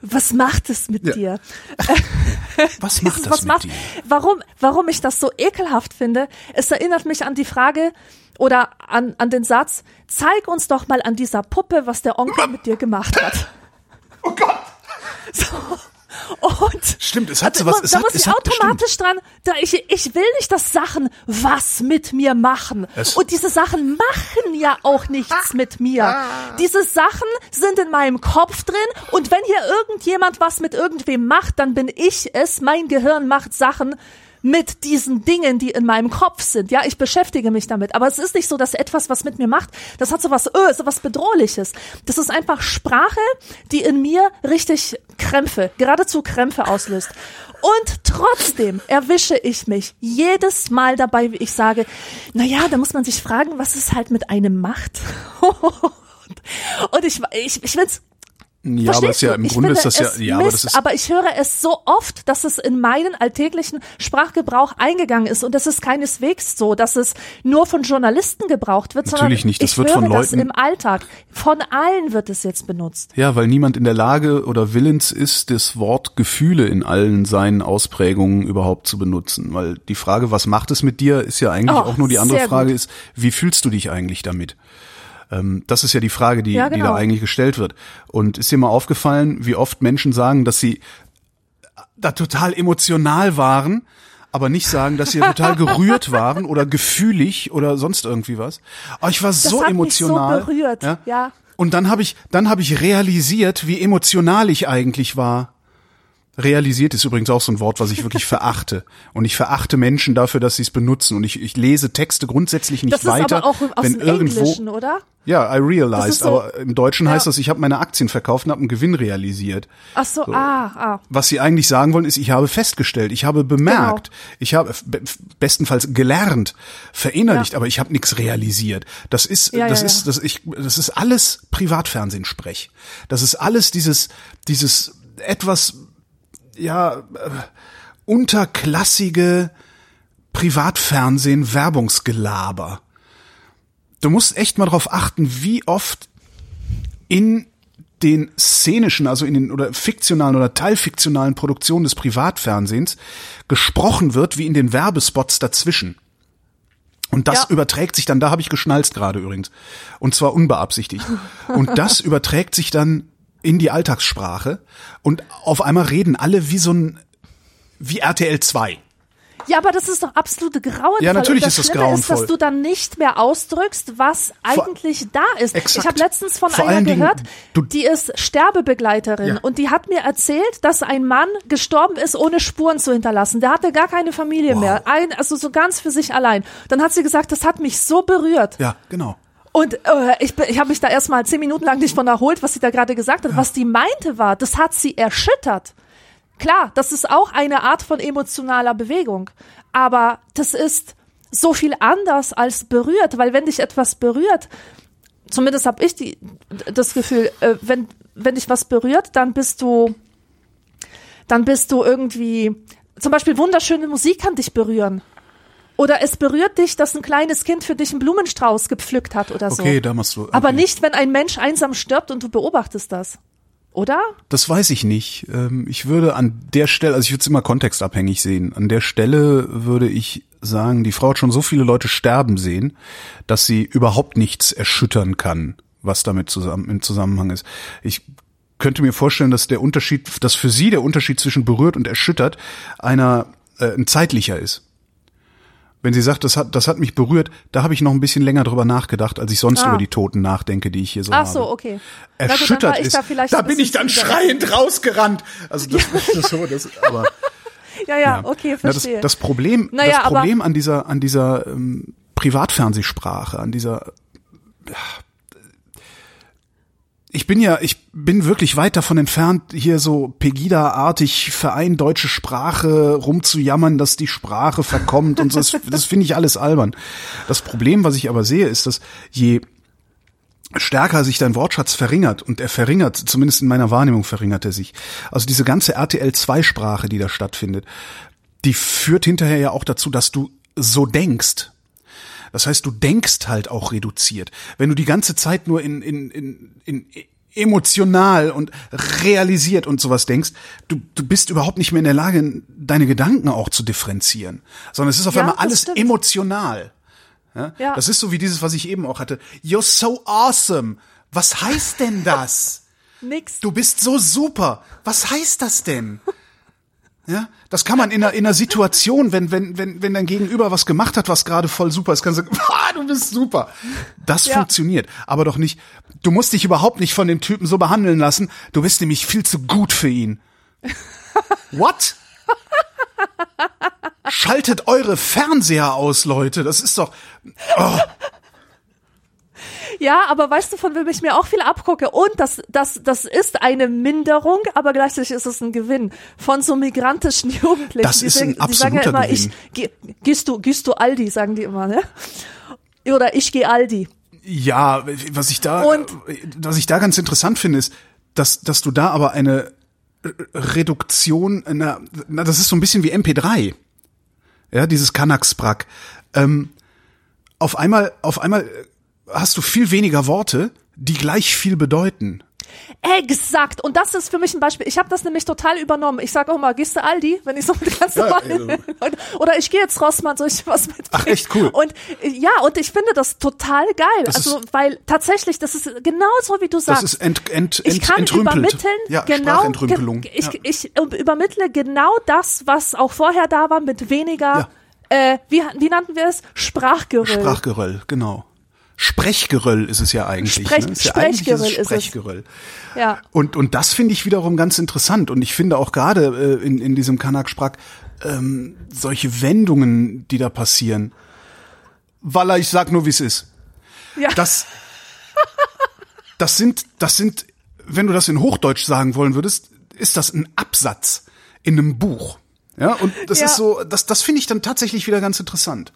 Was macht es mit Ja. dir? <laughs> Was macht das was mit macht, dir? warum, warum ich das so ekelhaft finde, es erinnert mich an die Frage oder an, an den Satz, zeig uns doch mal an dieser Puppe, was der Onkel mit dir gemacht hat. <laughs> Oh Gott! <laughs> So. Und Stimmt, es hat sowas, es da hat, muss ich automatisch dran, da ich, ich will nicht, dass Sachen was mit mir machen. Es- Und diese Sachen machen ja auch nichts mit mir. Ah. Diese Sachen sind in meinem Kopf drin und wenn hier irgendjemand was mit irgendwem macht, dann bin ich es. Mein Gehirn macht Sachen mit diesen Dingen, die in meinem Kopf sind. Ja, ich beschäftige mich damit. Aber es ist nicht so, dass etwas, was mit mir macht, das hat so was, öh, so was Bedrohliches. Das ist einfach Sprache, die in mir richtig Krämpfe, geradezu Krämpfe auslöst. Und trotzdem erwische ich mich jedes Mal dabei, wie ich sage, na ja, da muss man sich fragen, was es halt mit einem macht. <laughs> Und ich, ich, ich find's Ja, aber Verstehst ist ja im ich Grunde ist das ja, ja, aber das ist, aber ich höre es so oft, dass es in meinen alltäglichen Sprachgebrauch eingegangen ist und es ist keineswegs so, dass es nur von Journalisten gebraucht wird, Natürlich sondern nicht, das ich wird höre von das Leuten- im Alltag. Von allen wird es jetzt benutzt. ja, weil niemand in der Lage oder willens ist, das Wort Gefühle in allen seinen Ausprägungen überhaupt zu benutzen. Weil die Frage, was macht es mit dir, ist ja eigentlich Oh, auch nur die andere Frage gut. ist, wie fühlst du dich eigentlich damit? Ähm, das ist ja die Frage, die, Ja, die genau. da eigentlich gestellt wird. Und ist dir mal aufgefallen, wie oft Menschen sagen, dass sie da total emotional waren, aber nicht sagen, dass sie total <laughs> gerührt waren oder gefühlig oder sonst irgendwie was. Aber ich war so hat mich emotional. so berührt, ja. Und dann habe ich, dann habe ich realisiert, wie emotional ich eigentlich war. Realisiert ist übrigens auch so ein Wort, was ich wirklich verachte. Und ich verachte Menschen dafür, dass sie es benutzen. Und ich, ich lese Texte grundsätzlich nicht Das ist weiter, aber auch aus wenn dem irgendwo. Englischen, oder? Ja, I Das realized. ist so- aber im Deutschen heißt Ja. das, ich habe meine Aktien verkauft und habe einen Gewinn realisiert. Ach so, ah, ah. Was sie eigentlich sagen wollen, ist, ich habe festgestellt, ich habe bemerkt, Genau. ich habe be- bestenfalls gelernt, verinnerlicht, aber ich habe nichts realisiert. Das ist, Ja, das ja, ist, ja. das ich, das ist alles Privatfernsehensprech. Das ist alles dieses, dieses etwas, ja, äh, unterklassige Privatfernsehen Werbungsgelaber. Du musst echt mal darauf achten, wie oft in den szenischen, also in den oder fiktionalen oder teilfiktionalen Produktionen des Privatfernsehens gesprochen wird, wie in den Werbespots dazwischen. Und das Ja. überträgt sich dann, da habe ich geschnalzt gerade übrigens, und zwar unbeabsichtigt. Und das <laughs> überträgt sich dann in die Alltagssprache und auf einmal reden alle wie so ein, wie RTL 2. Ja, aber das ist doch absolute grauenvoll. Ja, natürlich das ist das Schlimme Ist, grauenvoll. dass du dann nicht mehr ausdrückst, was eigentlich da ist. Exakt. Ich habe letztens von Vor einer Dingen, gehört, du- die ist Sterbebegleiterin Ja. und die hat mir erzählt, dass ein Mann gestorben ist, ohne Spuren zu hinterlassen. Der hatte gar keine Familie Wow. mehr, ein, also so ganz für sich allein. Dann hat sie gesagt, das hat mich so berührt. Ja, genau. Und äh, ich, ich habe mich da erstmal zehn Minuten lang nicht von erholt, was sie da gerade gesagt hat. Was die meinte war, das hat sie erschüttert. Klar, das ist auch eine Art von emotionaler Bewegung. Aber das ist so viel anders als berührt, weil wenn dich etwas berührt, zumindest habe ich die, das Gefühl, äh, wenn, wenn dich was berührt, dann bist du, dann bist du irgendwie, zum Beispiel wunderschöne Musik kann dich berühren. Oder es berührt dich, dass ein kleines Kind für dich einen Blumenstrauß gepflückt hat oder so. Okay, da machst du. Okay. Aber nicht, wenn ein Mensch einsam stirbt und du beobachtest das. Oder? Das weiß ich nicht. Ähm, Ich würde an der Stelle, also ich würde es immer kontextabhängig sehen. An der Stelle würde ich sagen, die Frau hat schon so viele Leute sterben sehen, dass sie überhaupt nichts erschüttern kann, was damit zusammen, im Zusammenhang ist. Ich könnte mir vorstellen, dass der Unterschied, dass für sie der Unterschied zwischen berührt und erschüttert einer äh, ein zeitlicher ist. Wenn sie sagt, das hat, das hat mich berührt, da habe ich noch ein bisschen länger drüber nachgedacht, als ich sonst Ah. über die Toten nachdenke, die ich hier so Ach habe so, okay. Gut, erschüttert ich ist. da da bin ich dann schreiend rausgerannt. Also das, das <laughs> ist so, das, aber <laughs> Ja, ja, okay, Na, das, verstehe. das Problem, Naja, das Problem an dieser, an dieser ähm, Privatfernsehsprache, an dieser ich bin ja, ich bin wirklich weit davon entfernt, hier so Pegida-artig Verein deutsche Sprache rumzujammern, dass die Sprache verkommt und so. Das, <laughs> das finde ich alles albern. Das Problem, was ich aber sehe, ist, dass je stärker sich dein Wortschatz verringert und er verringert, zumindest in meiner Wahrnehmung verringert er sich. Also diese ganze RTL-2-Sprache, die da stattfindet, die führt hinterher ja auch dazu, dass du so denkst. Das heißt, du denkst halt auch reduziert. Wenn du die ganze Zeit nur in, in, in, in emotional und realisiert und sowas denkst, du, du bist überhaupt nicht mehr in der Lage, deine Gedanken auch zu differenzieren. Sondern es ist auf Ja, einmal alles stimmt. emotional. Ja? Ja. Das ist so wie dieses, was ich eben auch hatte. You're so awesome. Was heißt denn das? <laughs> Nix. Du bist so super. Was heißt das denn? Ja, das kann man in einer, in einer Situation, wenn, wenn, wenn, wenn dein Gegenüber was gemacht hat, was gerade voll super ist, kann sagen, <laughs> ah, du bist super. Das Ja. funktioniert. Aber doch nicht, du musst dich überhaupt nicht von dem Typen so behandeln lassen. Du bist nämlich viel zu gut für ihn. <laughs> What? Schaltet eure Fernseher aus, Leute. Das ist doch, Ja, aber weißt du, von wem ich mir auch viel abgucke? Und das, das, das ist eine Minderung, aber gleichzeitig ist es ein Gewinn von so migrantischen <laughs> Jugendlichen. Das die, ist ein sagen- die sagen ja absoluter immer, ich, geh, gehst du, gehst du Aldi, sagen die immer, ne? Oder ich gehe Aldi. Ja, was ich da, Und- was ich da ganz interessant finde, ist, dass, dass du da aber eine Reduktion, na, na, das ist so ein bisschen wie MP3. Ja, dieses Kanaksprack. Ähm, auf einmal, auf einmal hast du viel weniger Worte, die gleich viel bedeuten. Exakt. Und das ist für mich ein Beispiel. Ich habe das nämlich total übernommen. Ich sage auch mal, gehst du Aldi, wenn ich so ganz Ja, normal. Oder ich gehe jetzt Rossmann, soll ich was mitbringen? Ach, echt cool. Und ja, und ich finde das total geil. Das also, weil tatsächlich, das ist genauso wie du Das sagst. ist ent, ent, ent, ich kann entrümpelt. übermitteln, ja, genau, Sprachentrümpelung. ge- ich, ja. ich übermittle genau das, was auch vorher da war, mit weniger, äh, wie, wie nannten wir es? Sprachgeröll. Sprachgeröll, genau. Sprechgeröll ist es ja eigentlich. Sprech- ne? Ist ja eigentlich Sprechgeröll es ist es. Sprechgeröll. ja. Und, und das finde ich wiederum ganz interessant. Und ich finde auch gerade äh, in, in diesem Kanak-Sprach ähm, solche Wendungen, die da passieren. Walla, ich sag nur, wie es ist. Ja. Das, das sind, das sind, wenn du das in Hochdeutsch sagen wollen würdest, ist das ein Absatz in einem Buch. Ja, und das Ja. ist so, das, das finde ich dann tatsächlich wieder ganz interessant.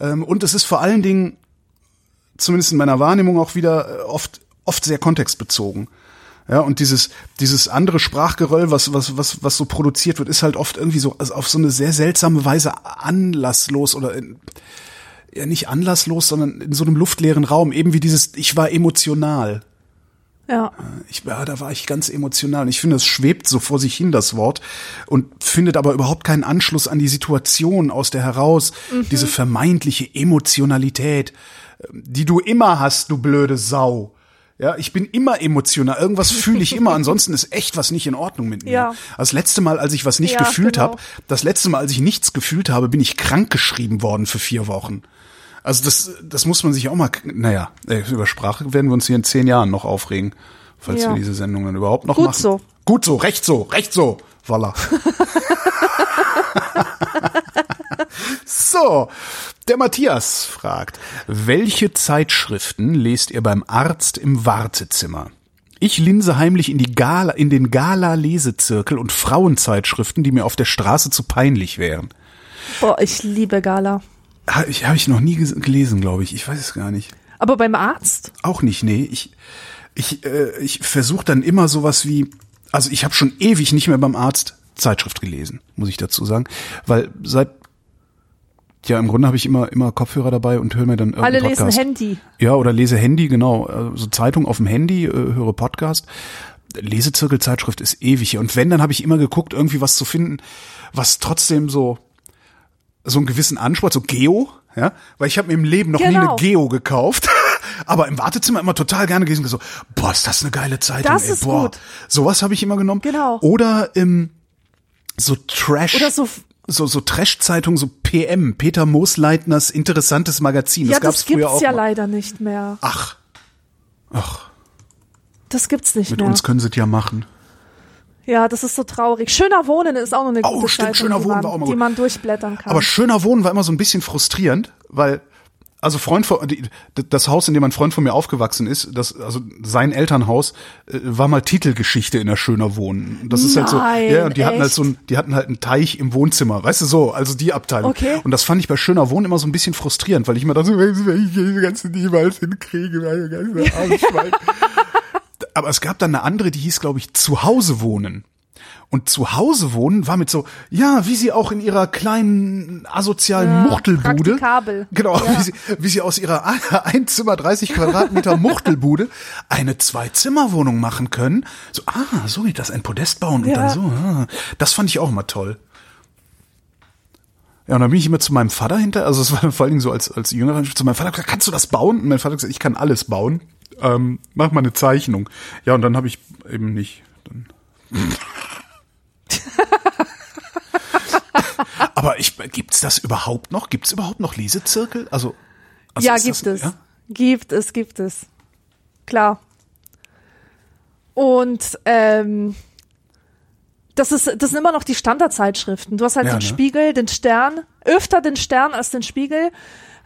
Ähm, und es ist vor allen Dingen, zumindest in meiner Wahrnehmung auch wieder äh, oft, oft sehr kontextbezogen. Ja, und dieses, dieses andere Sprachgeröll, was, was, was, was so produziert wird, ist halt oft irgendwie so, also auf so eine sehr seltsame Weise anlasslos oder in, ja nicht anlasslos, sondern in so einem luftleeren Raum, eben wie dieses, ich war emotional. ja. Ich, ja, da war ich ganz emotional. Ich finde, es schwebt so vor sich hin, das Wort, und findet aber überhaupt keinen Anschluss an die Situation aus der heraus, diese vermeintliche Emotionalität, die du immer hast, du blöde Sau. Ja, ich bin immer emotional. Irgendwas fühle ich immer. <laughs> Ansonsten ist echt was nicht in Ordnung mit mir. Ja. Das letzte Mal, als ich was nicht Ja, gefühlt genau. habe, das letzte Mal, als ich nichts gefühlt habe, bin ich krank geschrieben worden für vier Wochen. Also das, das muss man sich auch mal, naja, über Sprache werden wir uns hier in zehn Jahren noch aufregen, falls Ja. wir diese Sendung dann überhaupt noch Gut machen. so. Gut so, recht so, recht so, Walla. <laughs> so, der Matthias fragt, welche Zeitschriften lest ihr beim Arzt im Wartezimmer? Ich linse heimlich in, die Gala, in den Gala-Lesezirkel und Frauenzeitschriften, die mir auf der Straße zu peinlich wären. Boah, ich liebe Gala. Habe ich, hab ich noch nie gelesen, glaube ich. Ich weiß es gar nicht. Aber beim Arzt? Auch nicht, nee. Ich, ich, äh, ich versuche dann immer sowas wie, also ich habe schon ewig nicht mehr beim Arzt Zeitschrift gelesen, muss ich dazu sagen, weil seit ja im Grunde habe ich immer immer Kopfhörer dabei und höre mir dann Alle irgendeinen lesen Podcast. Handy. Ja, oder lese Handy, genau, also Zeitung auf dem Handy, äh, höre Podcast. Lesezirkelzeitschrift ist ewig hier. und wenn dann habe ich immer geguckt, irgendwie was zu finden, was trotzdem so so einen gewissen Anspruch, so Geo, ja, weil ich habe mir im Leben noch nie Genau. eine Geo gekauft, <laughs> aber im Wartezimmer immer total gerne gelesen, so, boah, ist das eine geile Zeitung, Das ey, ist boah. gut. Sowas habe ich immer genommen. Genau. Oder ähm, so Trash. Oder so- so, so Trash-Zeitung, so PM, Peter Moosleitners interessantes Magazin. ja, das gab's das gibt's früher auch ja mal. leider nicht mehr. Ach, ach, Das gibt's nicht mit mehr. uns können sie es ja machen. Ja, das ist so traurig. Schöner Wohnen ist auch noch eine Oh, gute stimmt, Zeitung, Schöner die, man, war auch mal die gut. man durchblättern kann. Aber schöner Wohnen war immer so ein bisschen frustrierend, weil also Freund von das Haus, in dem ein Freund von mir aufgewachsen ist, das also sein Elternhaus äh, war mal Titelgeschichte in der Schöner Wohnen. Das ist halt so, Nein, ja, und die hatten halt echt? so ein, die hatten halt einen Teich im Wohnzimmer, weißt du so, also die Abteilung. Okay. Und das fand ich bei Schöner Wohnen immer so ein bisschen frustrierend, weil ich immer dachte, wenn ich diese ganzen niemals hinkriege, meine ganze Arschwein. <laughs> Aber es gab dann eine andere, die hieß, glaube ich, Zuhause wohnen. Und zu Hause wohnen war mit so, ja, wie sie auch in ihrer kleinen asozialen Ja, Muchtelbude, praktikabel. genau, Ja. wie, sie, wie sie aus ihrer <laughs> ein Zimmer 30 Quadratmeter Muchtelbude eine Zwei-Zimmer-Wohnung machen können. So, ah, so geht das, ein Podest bauen und Ja. dann so. Ah. Das fand ich auch immer toll. Ja, und dann bin ich immer zu meinem Vater hinter, also es war <laughs> vor allen Dingen so als, als Jüngerer, zu meinem Vater gesagt, kannst du das bauen? Und mein Vater hat gesagt, ich kann alles bauen. Ähm, mach mal eine Zeichnung. Ja, und dann habe ich eben nicht. Dann. <laughs> Aber ich, gibt's das überhaupt noch? Gibt's überhaupt noch Lesezirkel? Also, also ja, gibt das, es. Ja? Gibt es, gibt es. Klar. Und ähm, das ist, das sind immer noch die Standardzeitschriften. Du hast halt Ja, den ne? Spiegel, den Stern, öfter den Stern als den Spiegel.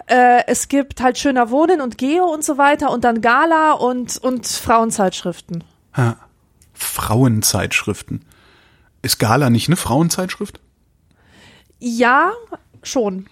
Äh, es gibt halt schöner Wohnen und Geo und so weiter und dann Gala und und Frauenzeitschriften. Ja. Frauenzeitschriften. Ist Gala nicht eine Frauenzeitschrift? Ja, schon.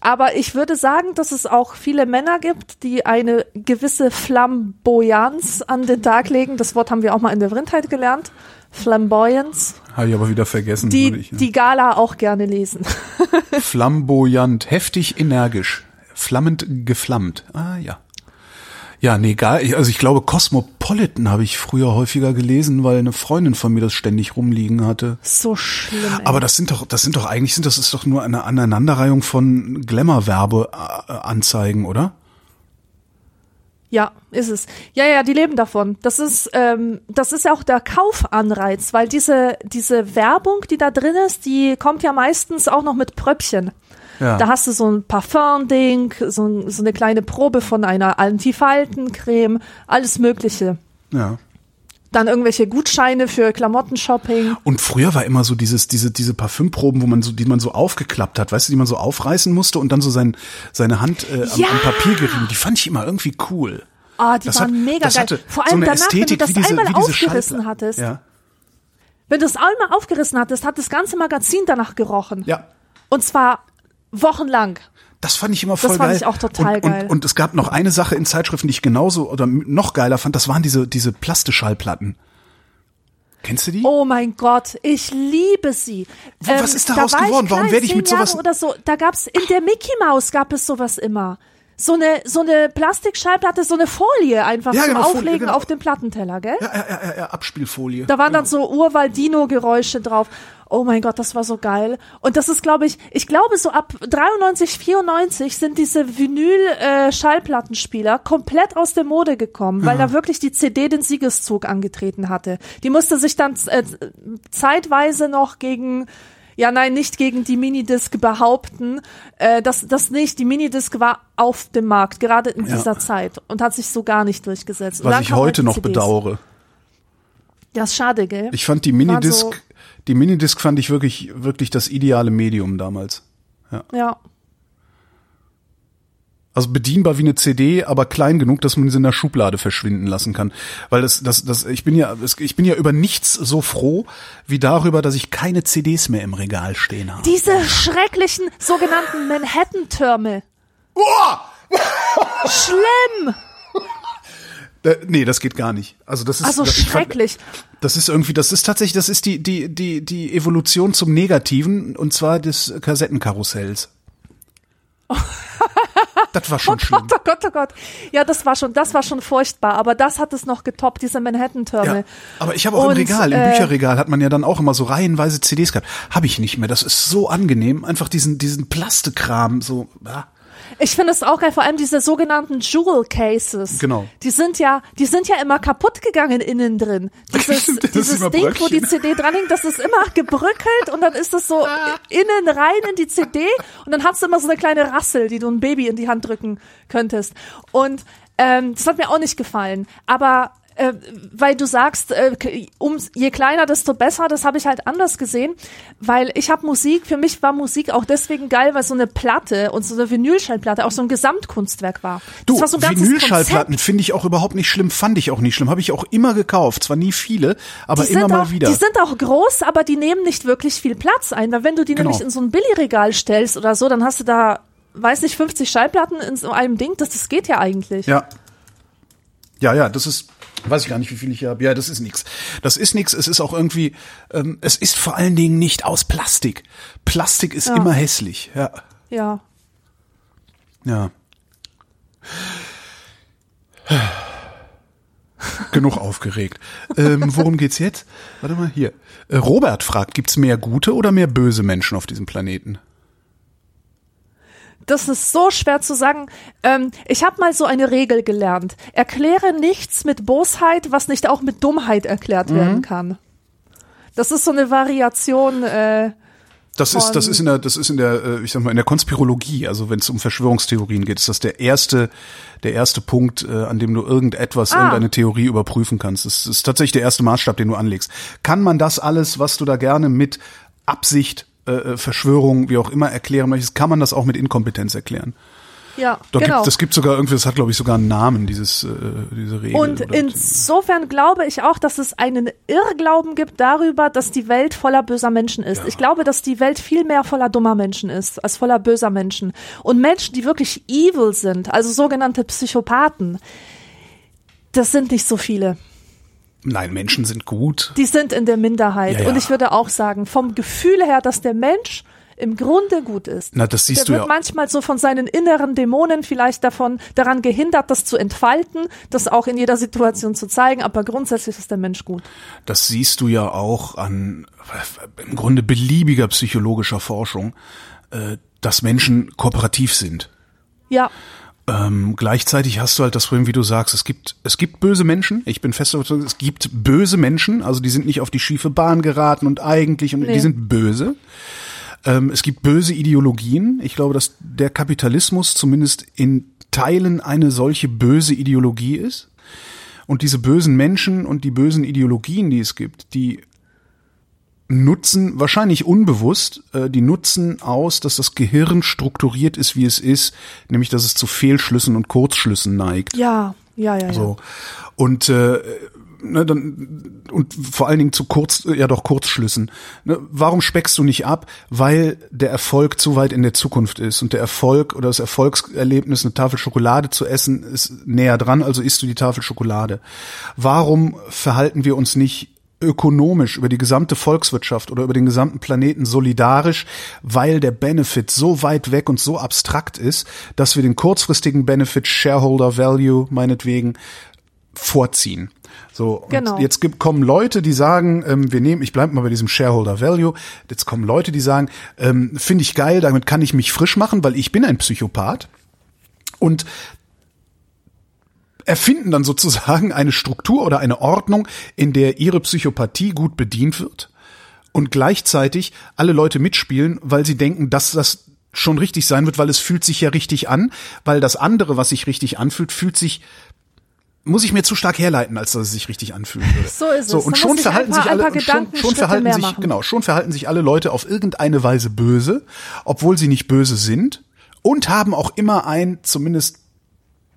Aber ich würde sagen, dass es auch viele Männer gibt, die eine gewisse Flamboyanz an den Tag legen. Das Wort haben wir auch mal in der Vrindheit gelernt. Flamboyance. Habe ich aber wieder vergessen. Die würde ich, ja. die Gala auch gerne lesen. <laughs> Flamboyant, heftig, energisch, flammend, geflammt. Ah ja. Ja, nee, gar, also ich glaube, Cosmopolitan habe ich früher häufiger gelesen, weil eine Freundin von mir das ständig rumliegen hatte. So schlimm. Ey. Aber das sind doch, das sind doch eigentlich, sind das ist doch nur eine Aneinanderreihung von Glamour-Werbeanzeigen, oder? Ja, ist es. Ja, ja, die leben davon. Das ist, ähm, das ist ja auch der Kaufanreiz, weil diese, diese Werbung, die da drin ist, die kommt ja meistens auch noch mit Pröppchen. Ja. Da hast du so ein Parfum-Ding, so, so eine kleine Probe von einer Antifaltencreme, alles Mögliche. ja. Dann irgendwelche Gutscheine für Klamottenshopping. Und früher war immer so dieses, diese, diese Parfümproben, wo man so, die man so aufgeklappt hat, weißt du, die man so aufreißen musste und dann so sein, seine Hand äh, am, Ja! am Papier gerieben. Die fand ich immer irgendwie cool. Ah, die Das waren hat- mega geil. Vor so allem eine danach, Ästhetik wenn du das diese- einmal aufgerissen Schallpla- hattest. Ja. Wenn du es einmal aufgerissen hattest, hat das ganze Magazin danach gerochen. Ja. Und zwar wochenlang. Das fand ich immer voll Das fand geil. ich auch total und, geil. Und, es gab noch eine Sache in Zeitschriften, die ich genauso oder noch geiler fand. Das waren diese, diese Plastischallplatten. Kennst du die? Oh mein Gott, ich liebe sie. Was ist da daraus ich geworden? Warum werde ich mit sowas- Jahre oder so? Da gab's in der Mickey Maus gab es sowas immer. So eine so eine Plastikschallplatte, so eine Folie einfach Ja, zum genau, Folie, Auflegen genau. auf dem Plattenteller, gell? Ja, ja, ja, ja, Abspielfolie. Da waren dann so Urwald-Dino-Geräusche drauf. Oh mein Gott, das war so geil. Und das ist, glaube ich, ich glaube, so ab 93, 94 sind diese Vinyl-Schallplattenspieler komplett aus der Mode gekommen, weil da wirklich die CD den Siegeszug angetreten hatte. Die musste sich dann äh, zeitweise noch gegen ja, nein, nicht gegen die Minidisc behaupten. Äh, das, das nicht. Die Minidisc war auf dem Markt, gerade in Ja. dieser Zeit und hat sich so gar nicht durchgesetzt. Was ich halt heute die noch CDs. bedauere. Ja, ist schade, gell? Ich fand die Minidisc, so- die Minidisc fand ich wirklich, wirklich das ideale Medium damals. ja. Also bedienbar wie eine CD, aber klein genug, dass man sie in der Schublade verschwinden lassen kann. Weil das, das, das, ich bin ja, ich bin ja über nichts so froh wie darüber, dass ich keine CDs mehr im Regal stehen habe. Diese schrecklichen sogenannten Manhattan-Türme. Schlimm! Äh, nee, das geht gar nicht. Also das ist Also das, schrecklich. Das ist irgendwie, das ist tatsächlich, das ist die, die, die, die Evolution zum Negativen und zwar des Kassettenkarussells. <laughs> Das war schon Oh schlimm. Gott, oh Gott, oh Gott. Ja, das war schon, das war schon furchtbar, aber das hat es noch getoppt, diese Manhattan-Türme. Ja, aber ich habe auch Und, im Regal, im äh, Bücherregal hat man ja dann auch immer so reihenweise CDs gehabt. Habe ich nicht mehr. Das ist so angenehm, einfach diesen diesen Plastikram so. Ah. Ich finde es auch geil, vor allem diese sogenannten Jewel Cases. Genau. Die sind ja, die sind ja immer kaputt gegangen innen drin. Dieses, <laughs> Stimmt, das ist dieses Ding, wo die Bröckchen. CD dran hängt, das ist immer gebröckelt und dann ist das so <laughs> innen rein in die CD und dann hast du immer so eine kleine Rassel, die du ein Baby in die Hand drücken könntest. Und ähm, das hat mir auch nicht gefallen. Aber äh, weil du sagst, äh, um, je kleiner, desto besser, das habe ich halt anders gesehen, weil ich habe Musik, für mich war Musik auch deswegen geil, weil so eine Platte und so eine Vinylschallplatte auch so ein Gesamtkunstwerk war. Du, das war so ein Vinylschallplatten finde ich auch überhaupt nicht schlimm, fand ich auch nicht schlimm, habe ich auch immer gekauft, zwar nie viele, aber Die immer mal auch, wieder. Die sind auch groß, aber die nehmen nicht wirklich viel Platz ein, weil wenn du die Genau. nämlich in so ein Billigregal stellst oder so, dann hast du da, weiß nicht, 50 Schallplatten in so einem Ding, das, das geht ja eigentlich. Ja. Ja, ja, das ist, weiß ich gar nicht, wie viel ich hier habe. Ja, das ist nix. Das ist nix. Es ist auch irgendwie, ähm, es ist vor allen Dingen nicht aus Plastik. Plastik ist Ja. immer hässlich. Ja, Ja. ja. Genug aufgeregt. Ähm, worum geht's jetzt? Warte mal hier. Äh, Robert fragt, gibt's mehr gute oder mehr böse Menschen auf diesem Planeten? Das ist so schwer zu sagen. Ähm, ich habe mal so eine Regel gelernt. Erkläre nichts mit Bosheit, was nicht auch mit Dummheit erklärt Mhm. werden kann. Das ist so eine Variation. Äh, Das ist, das ist in der, das ist in der, äh, ich sag mal, in der Konspirologie, also wenn es um Verschwörungstheorien geht, ist das der erste, der erste Punkt, äh, an dem du irgendetwas, Ah. irgendeine Theorie überprüfen kannst. Das ist tatsächlich der erste Maßstab, den du anlegst. Kann man das alles, was du da gerne mit Absicht, äh, äh, Verschwörung, wie auch immer erklären möchtest, kann man das auch mit Inkompetenz erklären? Ja, Da genau. gibt, das gibt sogar irgendwie, das hat glaube ich sogar einen Namen, dieses, äh, diese Regel. Und insofern glaube ich auch, dass es einen Irrglauben gibt darüber, dass die Welt voller böser Menschen ist. Ich glaube, dass die Welt viel mehr voller dummer Menschen ist, als voller böser Menschen. Und Menschen, die wirklich evil sind, also sogenannte Psychopathen, das sind nicht so viele. Nein, Menschen sind gut. Die sind in der Minderheit. Ja, ja. Und ich würde auch sagen, vom Gefühl her, dass der Mensch im Grunde gut ist. Na, das siehst der du wird ja. manchmal so von seinen inneren Dämonen vielleicht davon daran gehindert, das zu entfalten, das auch in jeder Situation zu zeigen, aber grundsätzlich ist der Mensch gut. Das siehst du ja auch an im Grunde beliebiger psychologischer Forschung, äh, dass Menschen kooperativ sind. Ja, Ähm, gleichzeitig hast du halt das Problem, wie du sagst, es gibt, es gibt böse Menschen. Ich bin fest davon, es gibt böse Menschen, also die sind nicht auf die schiefe Bahn geraten und eigentlich, und Nee. die sind böse. Ähm, es gibt böse Ideologien. Ich glaube, dass der Kapitalismus zumindest in Teilen eine solche böse Ideologie ist. Und diese bösen Menschen und die bösen Ideologien, die es gibt, die nutzen wahrscheinlich unbewusst, äh, die nutzen aus, dass das Gehirn strukturiert ist, wie es ist, nämlich dass es zu Fehlschlüssen und Kurzschlüssen neigt. ja, ja, ja. ja. So. Und äh, ne, dann und vor allen Dingen zu kurz, ja doch Kurzschlüssen. Ne, warum speckst du nicht ab? Weil der Erfolg zu weit in der Zukunft ist und der Erfolg oder das Erfolgserlebnis, eine Tafel Schokolade zu essen, ist näher dran, also isst du die Tafel Schokolade. Warum verhalten wir uns nicht ökonomisch über die gesamte Volkswirtschaft oder über den gesamten Planeten solidarisch, weil der Benefit so weit weg und so abstrakt ist, dass wir den kurzfristigen Benefit Shareholder Value meinetwegen vorziehen. So, und Genau. jetzt gibt, kommen Leute, die sagen, ähm, wir nehmen, ich bleibe mal bei diesem Shareholder Value, jetzt kommen Leute, die sagen, ähm, finde ich geil, damit kann ich mich frisch machen, weil ich bin ein Psychopath. Und erfinden dann sozusagen eine Struktur oder eine Ordnung, in der ihre Psychopathie gut bedient wird und gleichzeitig alle Leute mitspielen, weil sie denken, dass das schon richtig sein wird, weil es fühlt sich ja richtig an, weil das andere, was sich richtig anfühlt, fühlt sich muss ich mir zu stark herleiten, als dass es sich richtig anfühlen würde. So ist es. So, und schon verhalten paar- sich alle, und schon, schon verhalten sich, machen. genau, schon verhalten sich alle Leute auf irgendeine Weise böse, obwohl sie nicht böse sind und haben auch immer ein, zumindest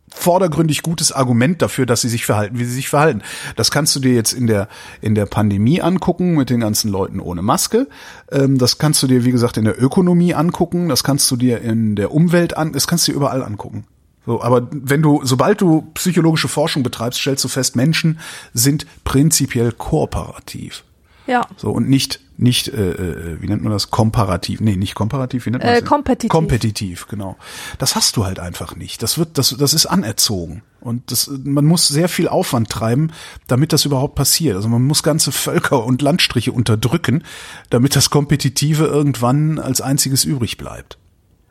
vordergründig gutes Argument dafür, dass sie sich verhalten, wie sie sich verhalten. Das kannst du dir jetzt in der in der Pandemie angucken mit den ganzen Leuten ohne Maske. Ähm, das kannst du dir wie gesagt in der Ökonomie angucken. Das kannst du dir in der Umwelt an. Das kannst du dir überall angucken. So, aber wenn du, sobald du psychologische Forschung betreibst, stellst du fest, Menschen sind prinzipiell kooperativ. Ja. So und nicht nicht äh, äh, wie nennt man das komparativ? Nee, nicht komparativ, wie nennt man Äh, das? kompetitiv. Kompetitiv, genau. Das hast du halt einfach nicht. Das wird das das ist anerzogen und das man muss sehr viel Aufwand treiben, damit das überhaupt passiert. Also man muss ganze Völker und Landstriche unterdrücken, damit das kompetitive irgendwann als einziges übrig bleibt.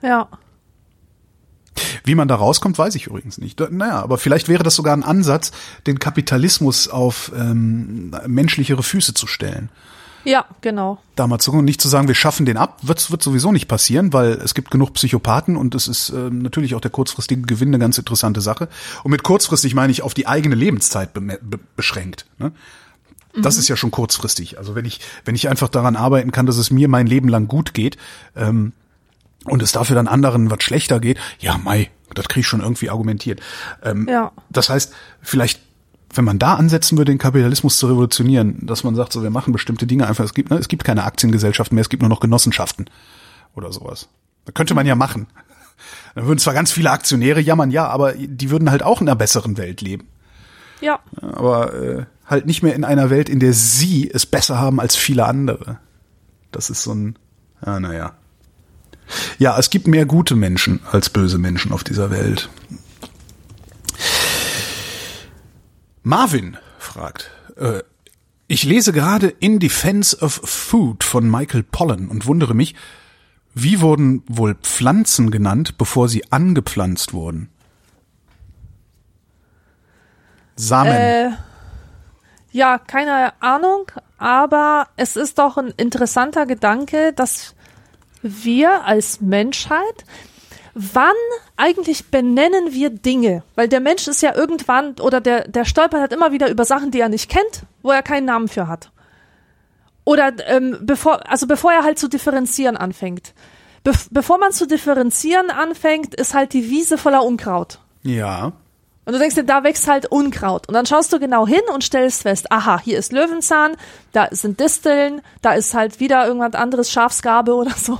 Ja. Wie man da rauskommt, weiß ich übrigens nicht. Naja, aber vielleicht wäre das sogar ein Ansatz, den Kapitalismus auf ähm, menschlichere Füße zu stellen. Ja, genau. da mal zu und nicht zu sagen, wir schaffen den ab, wird, wird sowieso nicht passieren, weil es gibt genug Psychopathen und es ist ähm, natürlich auch der kurzfristige Gewinn eine ganz interessante Sache. Und mit kurzfristig meine ich auf die eigene Lebenszeit be be beschränkt. Ne? Das ist ja schon kurzfristig. Also wenn ich, wenn ich einfach daran arbeiten kann, dass es mir mein Leben lang gut geht, ähm, und es dafür dann anderen was schlechter geht, ja, Mai, das krieg ich schon irgendwie argumentiert. Ähm, Ja. Das heißt, vielleicht, wenn man da ansetzen würde, den Kapitalismus zu revolutionieren, dass man sagt, so, wir machen bestimmte Dinge einfach, es gibt, ne, es gibt keine Aktiengesellschaften mehr, es gibt nur noch Genossenschaften oder sowas. Da könnte man ja machen. Dann würden zwar ganz viele Aktionäre jammern, ja, aber die würden halt auch in einer besseren Welt leben. Ja. Aber äh, halt nicht mehr in einer Welt, in der sie es besser haben als viele andere. Das ist so ein, ja, naja. Ja, es gibt mehr gute Menschen als böse Menschen auf dieser Welt. Marvin fragt, äh, ich lese gerade In Defense of Food von Michael Pollan und wundere mich, wie wurden wohl Pflanzen genannt, bevor sie angepflanzt wurden? Samen. Äh, ja, keine Ahnung, aber es ist doch ein interessanter Gedanke, dass wir als Menschheit, wann eigentlich benennen wir Dinge? Weil der Mensch ist ja irgendwann, oder der, der stolpert halt immer wieder über Sachen, die er nicht kennt, wo er keinen Namen für hat. Oder ähm, bevor, also bevor er halt zu differenzieren anfängt. bevor man zu differenzieren anfängt, ist halt die Wiese voller Unkraut. Ja. Und du denkst dir, da wächst halt Unkraut. Und dann schaust du genau hin und stellst fest, aha, hier ist Löwenzahn, da sind Disteln, da ist halt wieder irgendwas anderes, Schafsgabe oder so.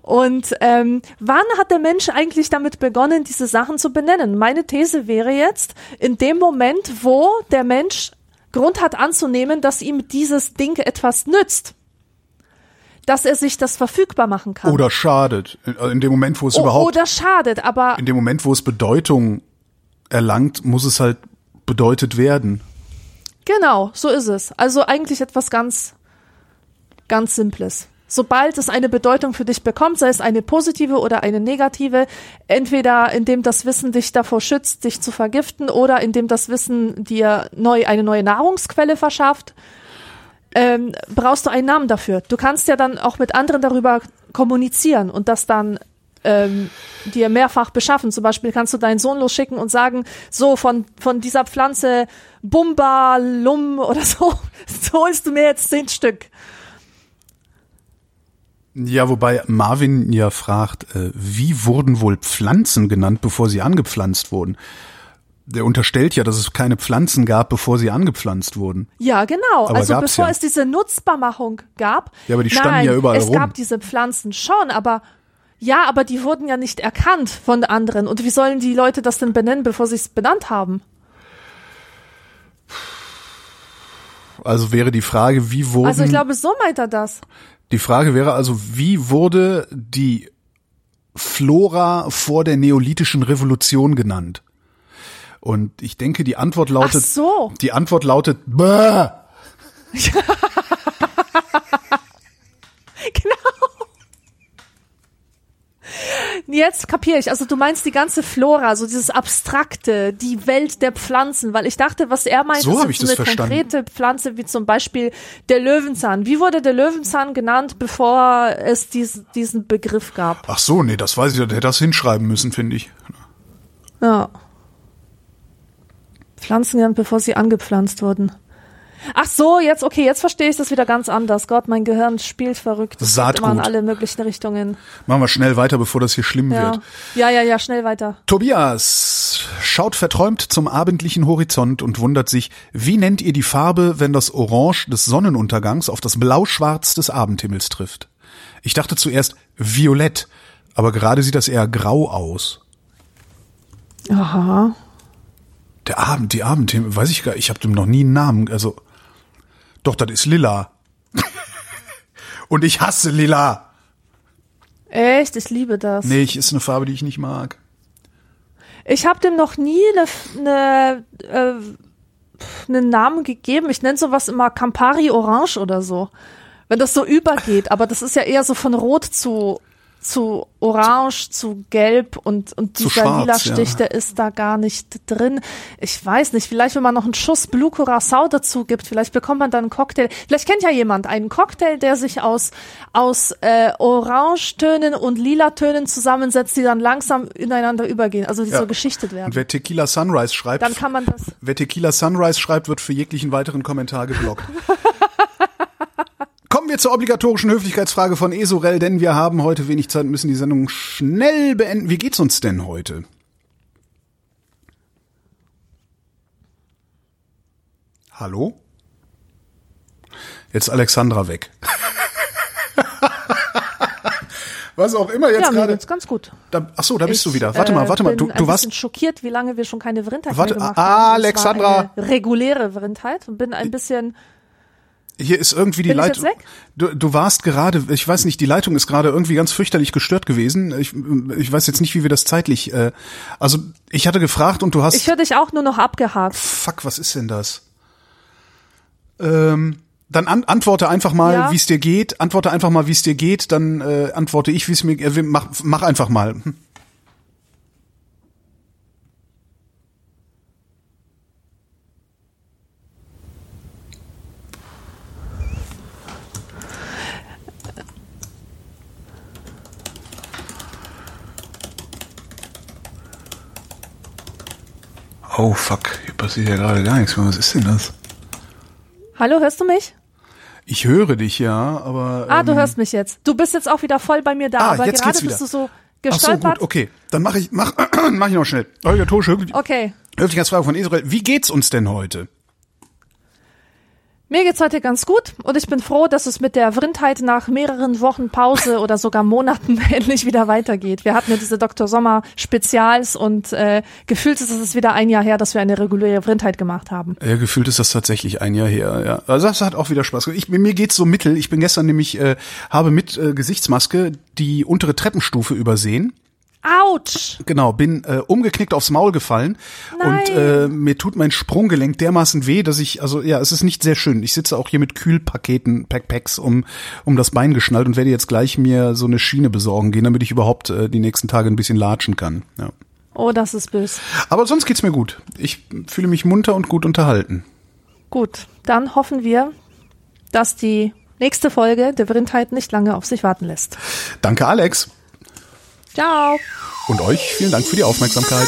Und ähm, wann hat der Mensch eigentlich damit begonnen, diese Sachen zu benennen? Meine These wäre jetzt, in dem Moment, wo der Mensch Grund hat anzunehmen, dass ihm dieses Ding etwas nützt. Dass er sich das verfügbar machen kann. Oder schadet. In, in dem Moment, wo es O- überhaupt, Oder schadet, aber in dem Moment, wo es Bedeutung erlangt, muss es halt bedeutet werden. Genau, so ist es. Also eigentlich etwas ganz, ganz Simples. Sobald es eine Bedeutung für dich bekommt, sei es eine positive oder eine negative, entweder indem das Wissen dich davor schützt, dich zu vergiften, oder indem das Wissen dir neu, eine neue Nahrungsquelle verschafft, ähm, brauchst du einen Namen dafür. Du kannst ja dann auch mit anderen darüber kommunizieren und das dann ähm, dir mehrfach beschaffen. Zum Beispiel kannst du deinen Sohn losschicken und sagen, so von, von dieser Pflanze Bumba, Lum oder so, <laughs> so holst du mir jetzt zehn Stück. Ja, wobei Marvin ja fragt, äh, wie wurden wohl Pflanzen genannt, bevor sie angepflanzt wurden? Der unterstellt ja, dass es keine Pflanzen gab, bevor sie angepflanzt wurden. Ja, genau. Aber also bevor ja. es diese Nutzbarmachung gab. Ja, aber die standen nein, ja überall es rum. gab diese Pflanzen schon, aber ja, aber die wurden ja nicht erkannt von anderen. Und wie sollen die Leute das denn benennen, bevor sie es benannt haben? Also wäre die Frage, wie wurden Also ich glaube, so meint er das. Die Frage wäre also, wie wurde die Flora vor der neolithischen Revolution genannt? Und ich denke, die Antwort Ach lautet, so. die Antwort lautet, Bäh! <laughs> Jetzt kapiere ich. Also du meinst die ganze Flora, so dieses Abstrakte, die Welt der Pflanzen, weil ich dachte, was er meint, So ist das eine verstanden. konkrete Pflanze, wie zum Beispiel der Löwenzahn. Wie wurde der Löwenzahn genannt, bevor es dies, diesen Begriff gab? Ach so, nee, das weiß ich, der hätte das hinschreiben müssen, finde ich. Ja. Pflanzen genannt, bevor sie angepflanzt wurden. Ach so, jetzt, okay, jetzt verstehe ich das wieder ganz anders. Gott, mein Gehirn spielt verrückt. Es Saatgut. in alle möglichen Richtungen. Machen wir schnell weiter, bevor das hier schlimm Ja. wird. ja, ja, ja, schnell weiter. Tobias schaut verträumt zum abendlichen Horizont und wundert sich, wie nennt ihr die Farbe, wenn das Orange des Sonnenuntergangs auf das Blauschwarz des Abendhimmels trifft? Ich dachte zuerst violett, aber gerade sieht das eher grau aus. Aha. Der Abend, die Abendhimmel, weiß ich gar ich habe dem noch nie einen Namen, also doch, das ist lila. und ich hasse lila. Echt, ich liebe das. Nee, ich ist eine Farbe, die ich nicht mag. Ich habe dem noch nie eine, eine, äh, einen Namen gegeben. Ich nenne sowas immer Campari Orange oder so. Wenn das so übergeht, aber das ist ja eher so von Rot zu zu Orange, zu Gelb und, und dieser schwarz, lila ja. Stich, der ist da gar nicht drin. Ich weiß nicht, vielleicht wenn man noch einen Schuss Blue Curacao dazu gibt, vielleicht bekommt man dann einen Cocktail. Vielleicht kennt ja jemand einen Cocktail, der sich aus, aus äh, Orangetönen und Lila-Tönen zusammensetzt, die dann langsam ineinander übergehen, also die Ja. so geschichtet werden. Und wer Tequila Sunrise schreibt, Dann kann man das. Wer Tequila Sunrise schreibt, wird für jeglichen weiteren Kommentar geblockt. <laughs> Kommen wir zur obligatorischen Höflichkeitsfrage von Esorel, denn wir haben heute wenig Zeit und müssen die Sendung schnell beenden. Wie geht's uns denn heute? Hallo? Jetzt Alexandra weg. <laughs> Was auch immer jetzt Ja, gerade. geht's ganz gut. Da, ach so, da bist Ich, du wieder. Warte mal, warte mal. bin Du, du warst schockiert, wie lange wir schon keine Vrindheit Warte, mehr gemacht ah, haben. Alexandra. reguläre Vrindheit und bin ein bisschen. Hier ist irgendwie die Leitung. Du, du warst gerade, ich weiß nicht, die Leitung ist gerade irgendwie ganz fürchterlich gestört gewesen. Ich, ich weiß jetzt nicht, wie wir das zeitlich. Äh, also ich hatte gefragt und du hast. Ich höre dich auch nur noch abgehakt. fuck, was ist denn das? Ähm, dann an, antworte einfach mal, Ja. wie es dir geht. Antworte einfach mal, wie es dir geht. Dann äh, antworte ich, wie es mir. Äh, mach, mach einfach mal. Hm. Oh fuck, hier passiert ja gerade gar nichts mehr. Was ist denn das? Hallo, hörst du mich? Ich höre dich ja, aber. Ah, du ähm, hörst mich jetzt. Du bist jetzt auch wieder voll bei mir da, Ah, aber jetzt gerade geht's wieder. bist du so Ach so, gestolpert. gut, okay. Dann mache ich, mach, <clears throat> mach ich noch schnell. Holger Tosche, höflich, okay. Höflichkeitsfrage von Israel. Wie geht's uns denn heute? Mir geht's heute ganz gut und ich bin froh, dass es mit der Vrindheit nach mehreren Wochen Pause oder sogar Monaten <laughs> endlich wieder weitergeht. Wir hatten ja diese Dr. Sommer Spezials und äh, gefühlt ist es wieder ein Jahr her, dass wir eine reguläre Vrindheit gemacht haben. Ja, gefühlt ist das tatsächlich ein Jahr her, ja. Also das hat auch wieder Spaß gemacht. Ich, mir geht's so mittel. Ich bin gestern nämlich, äh, habe mit äh, Gesichtsmaske die untere Treppenstufe übersehen. Autsch! Genau, bin äh, umgeknickt aufs Maul gefallen Nein. und äh, mir tut mein Sprunggelenk dermaßen weh, dass ich, also ja, es ist nicht sehr schön. Ich sitze auch hier mit Kühlpaketen, Packpacks um, um das Bein geschnallt und werde jetzt gleich mir so eine Schiene besorgen gehen, damit ich überhaupt äh, die nächsten Tage ein bisschen latschen kann. Ja. Oh, das ist bös. Aber sonst geht's mir gut. Ich fühle mich munter und gut unterhalten. Gut, dann hoffen wir, dass die nächste Folge der Vrindheit nicht lange auf sich warten lässt. Danke, Alex. Ciao! Und euch vielen Dank für die Aufmerksamkeit.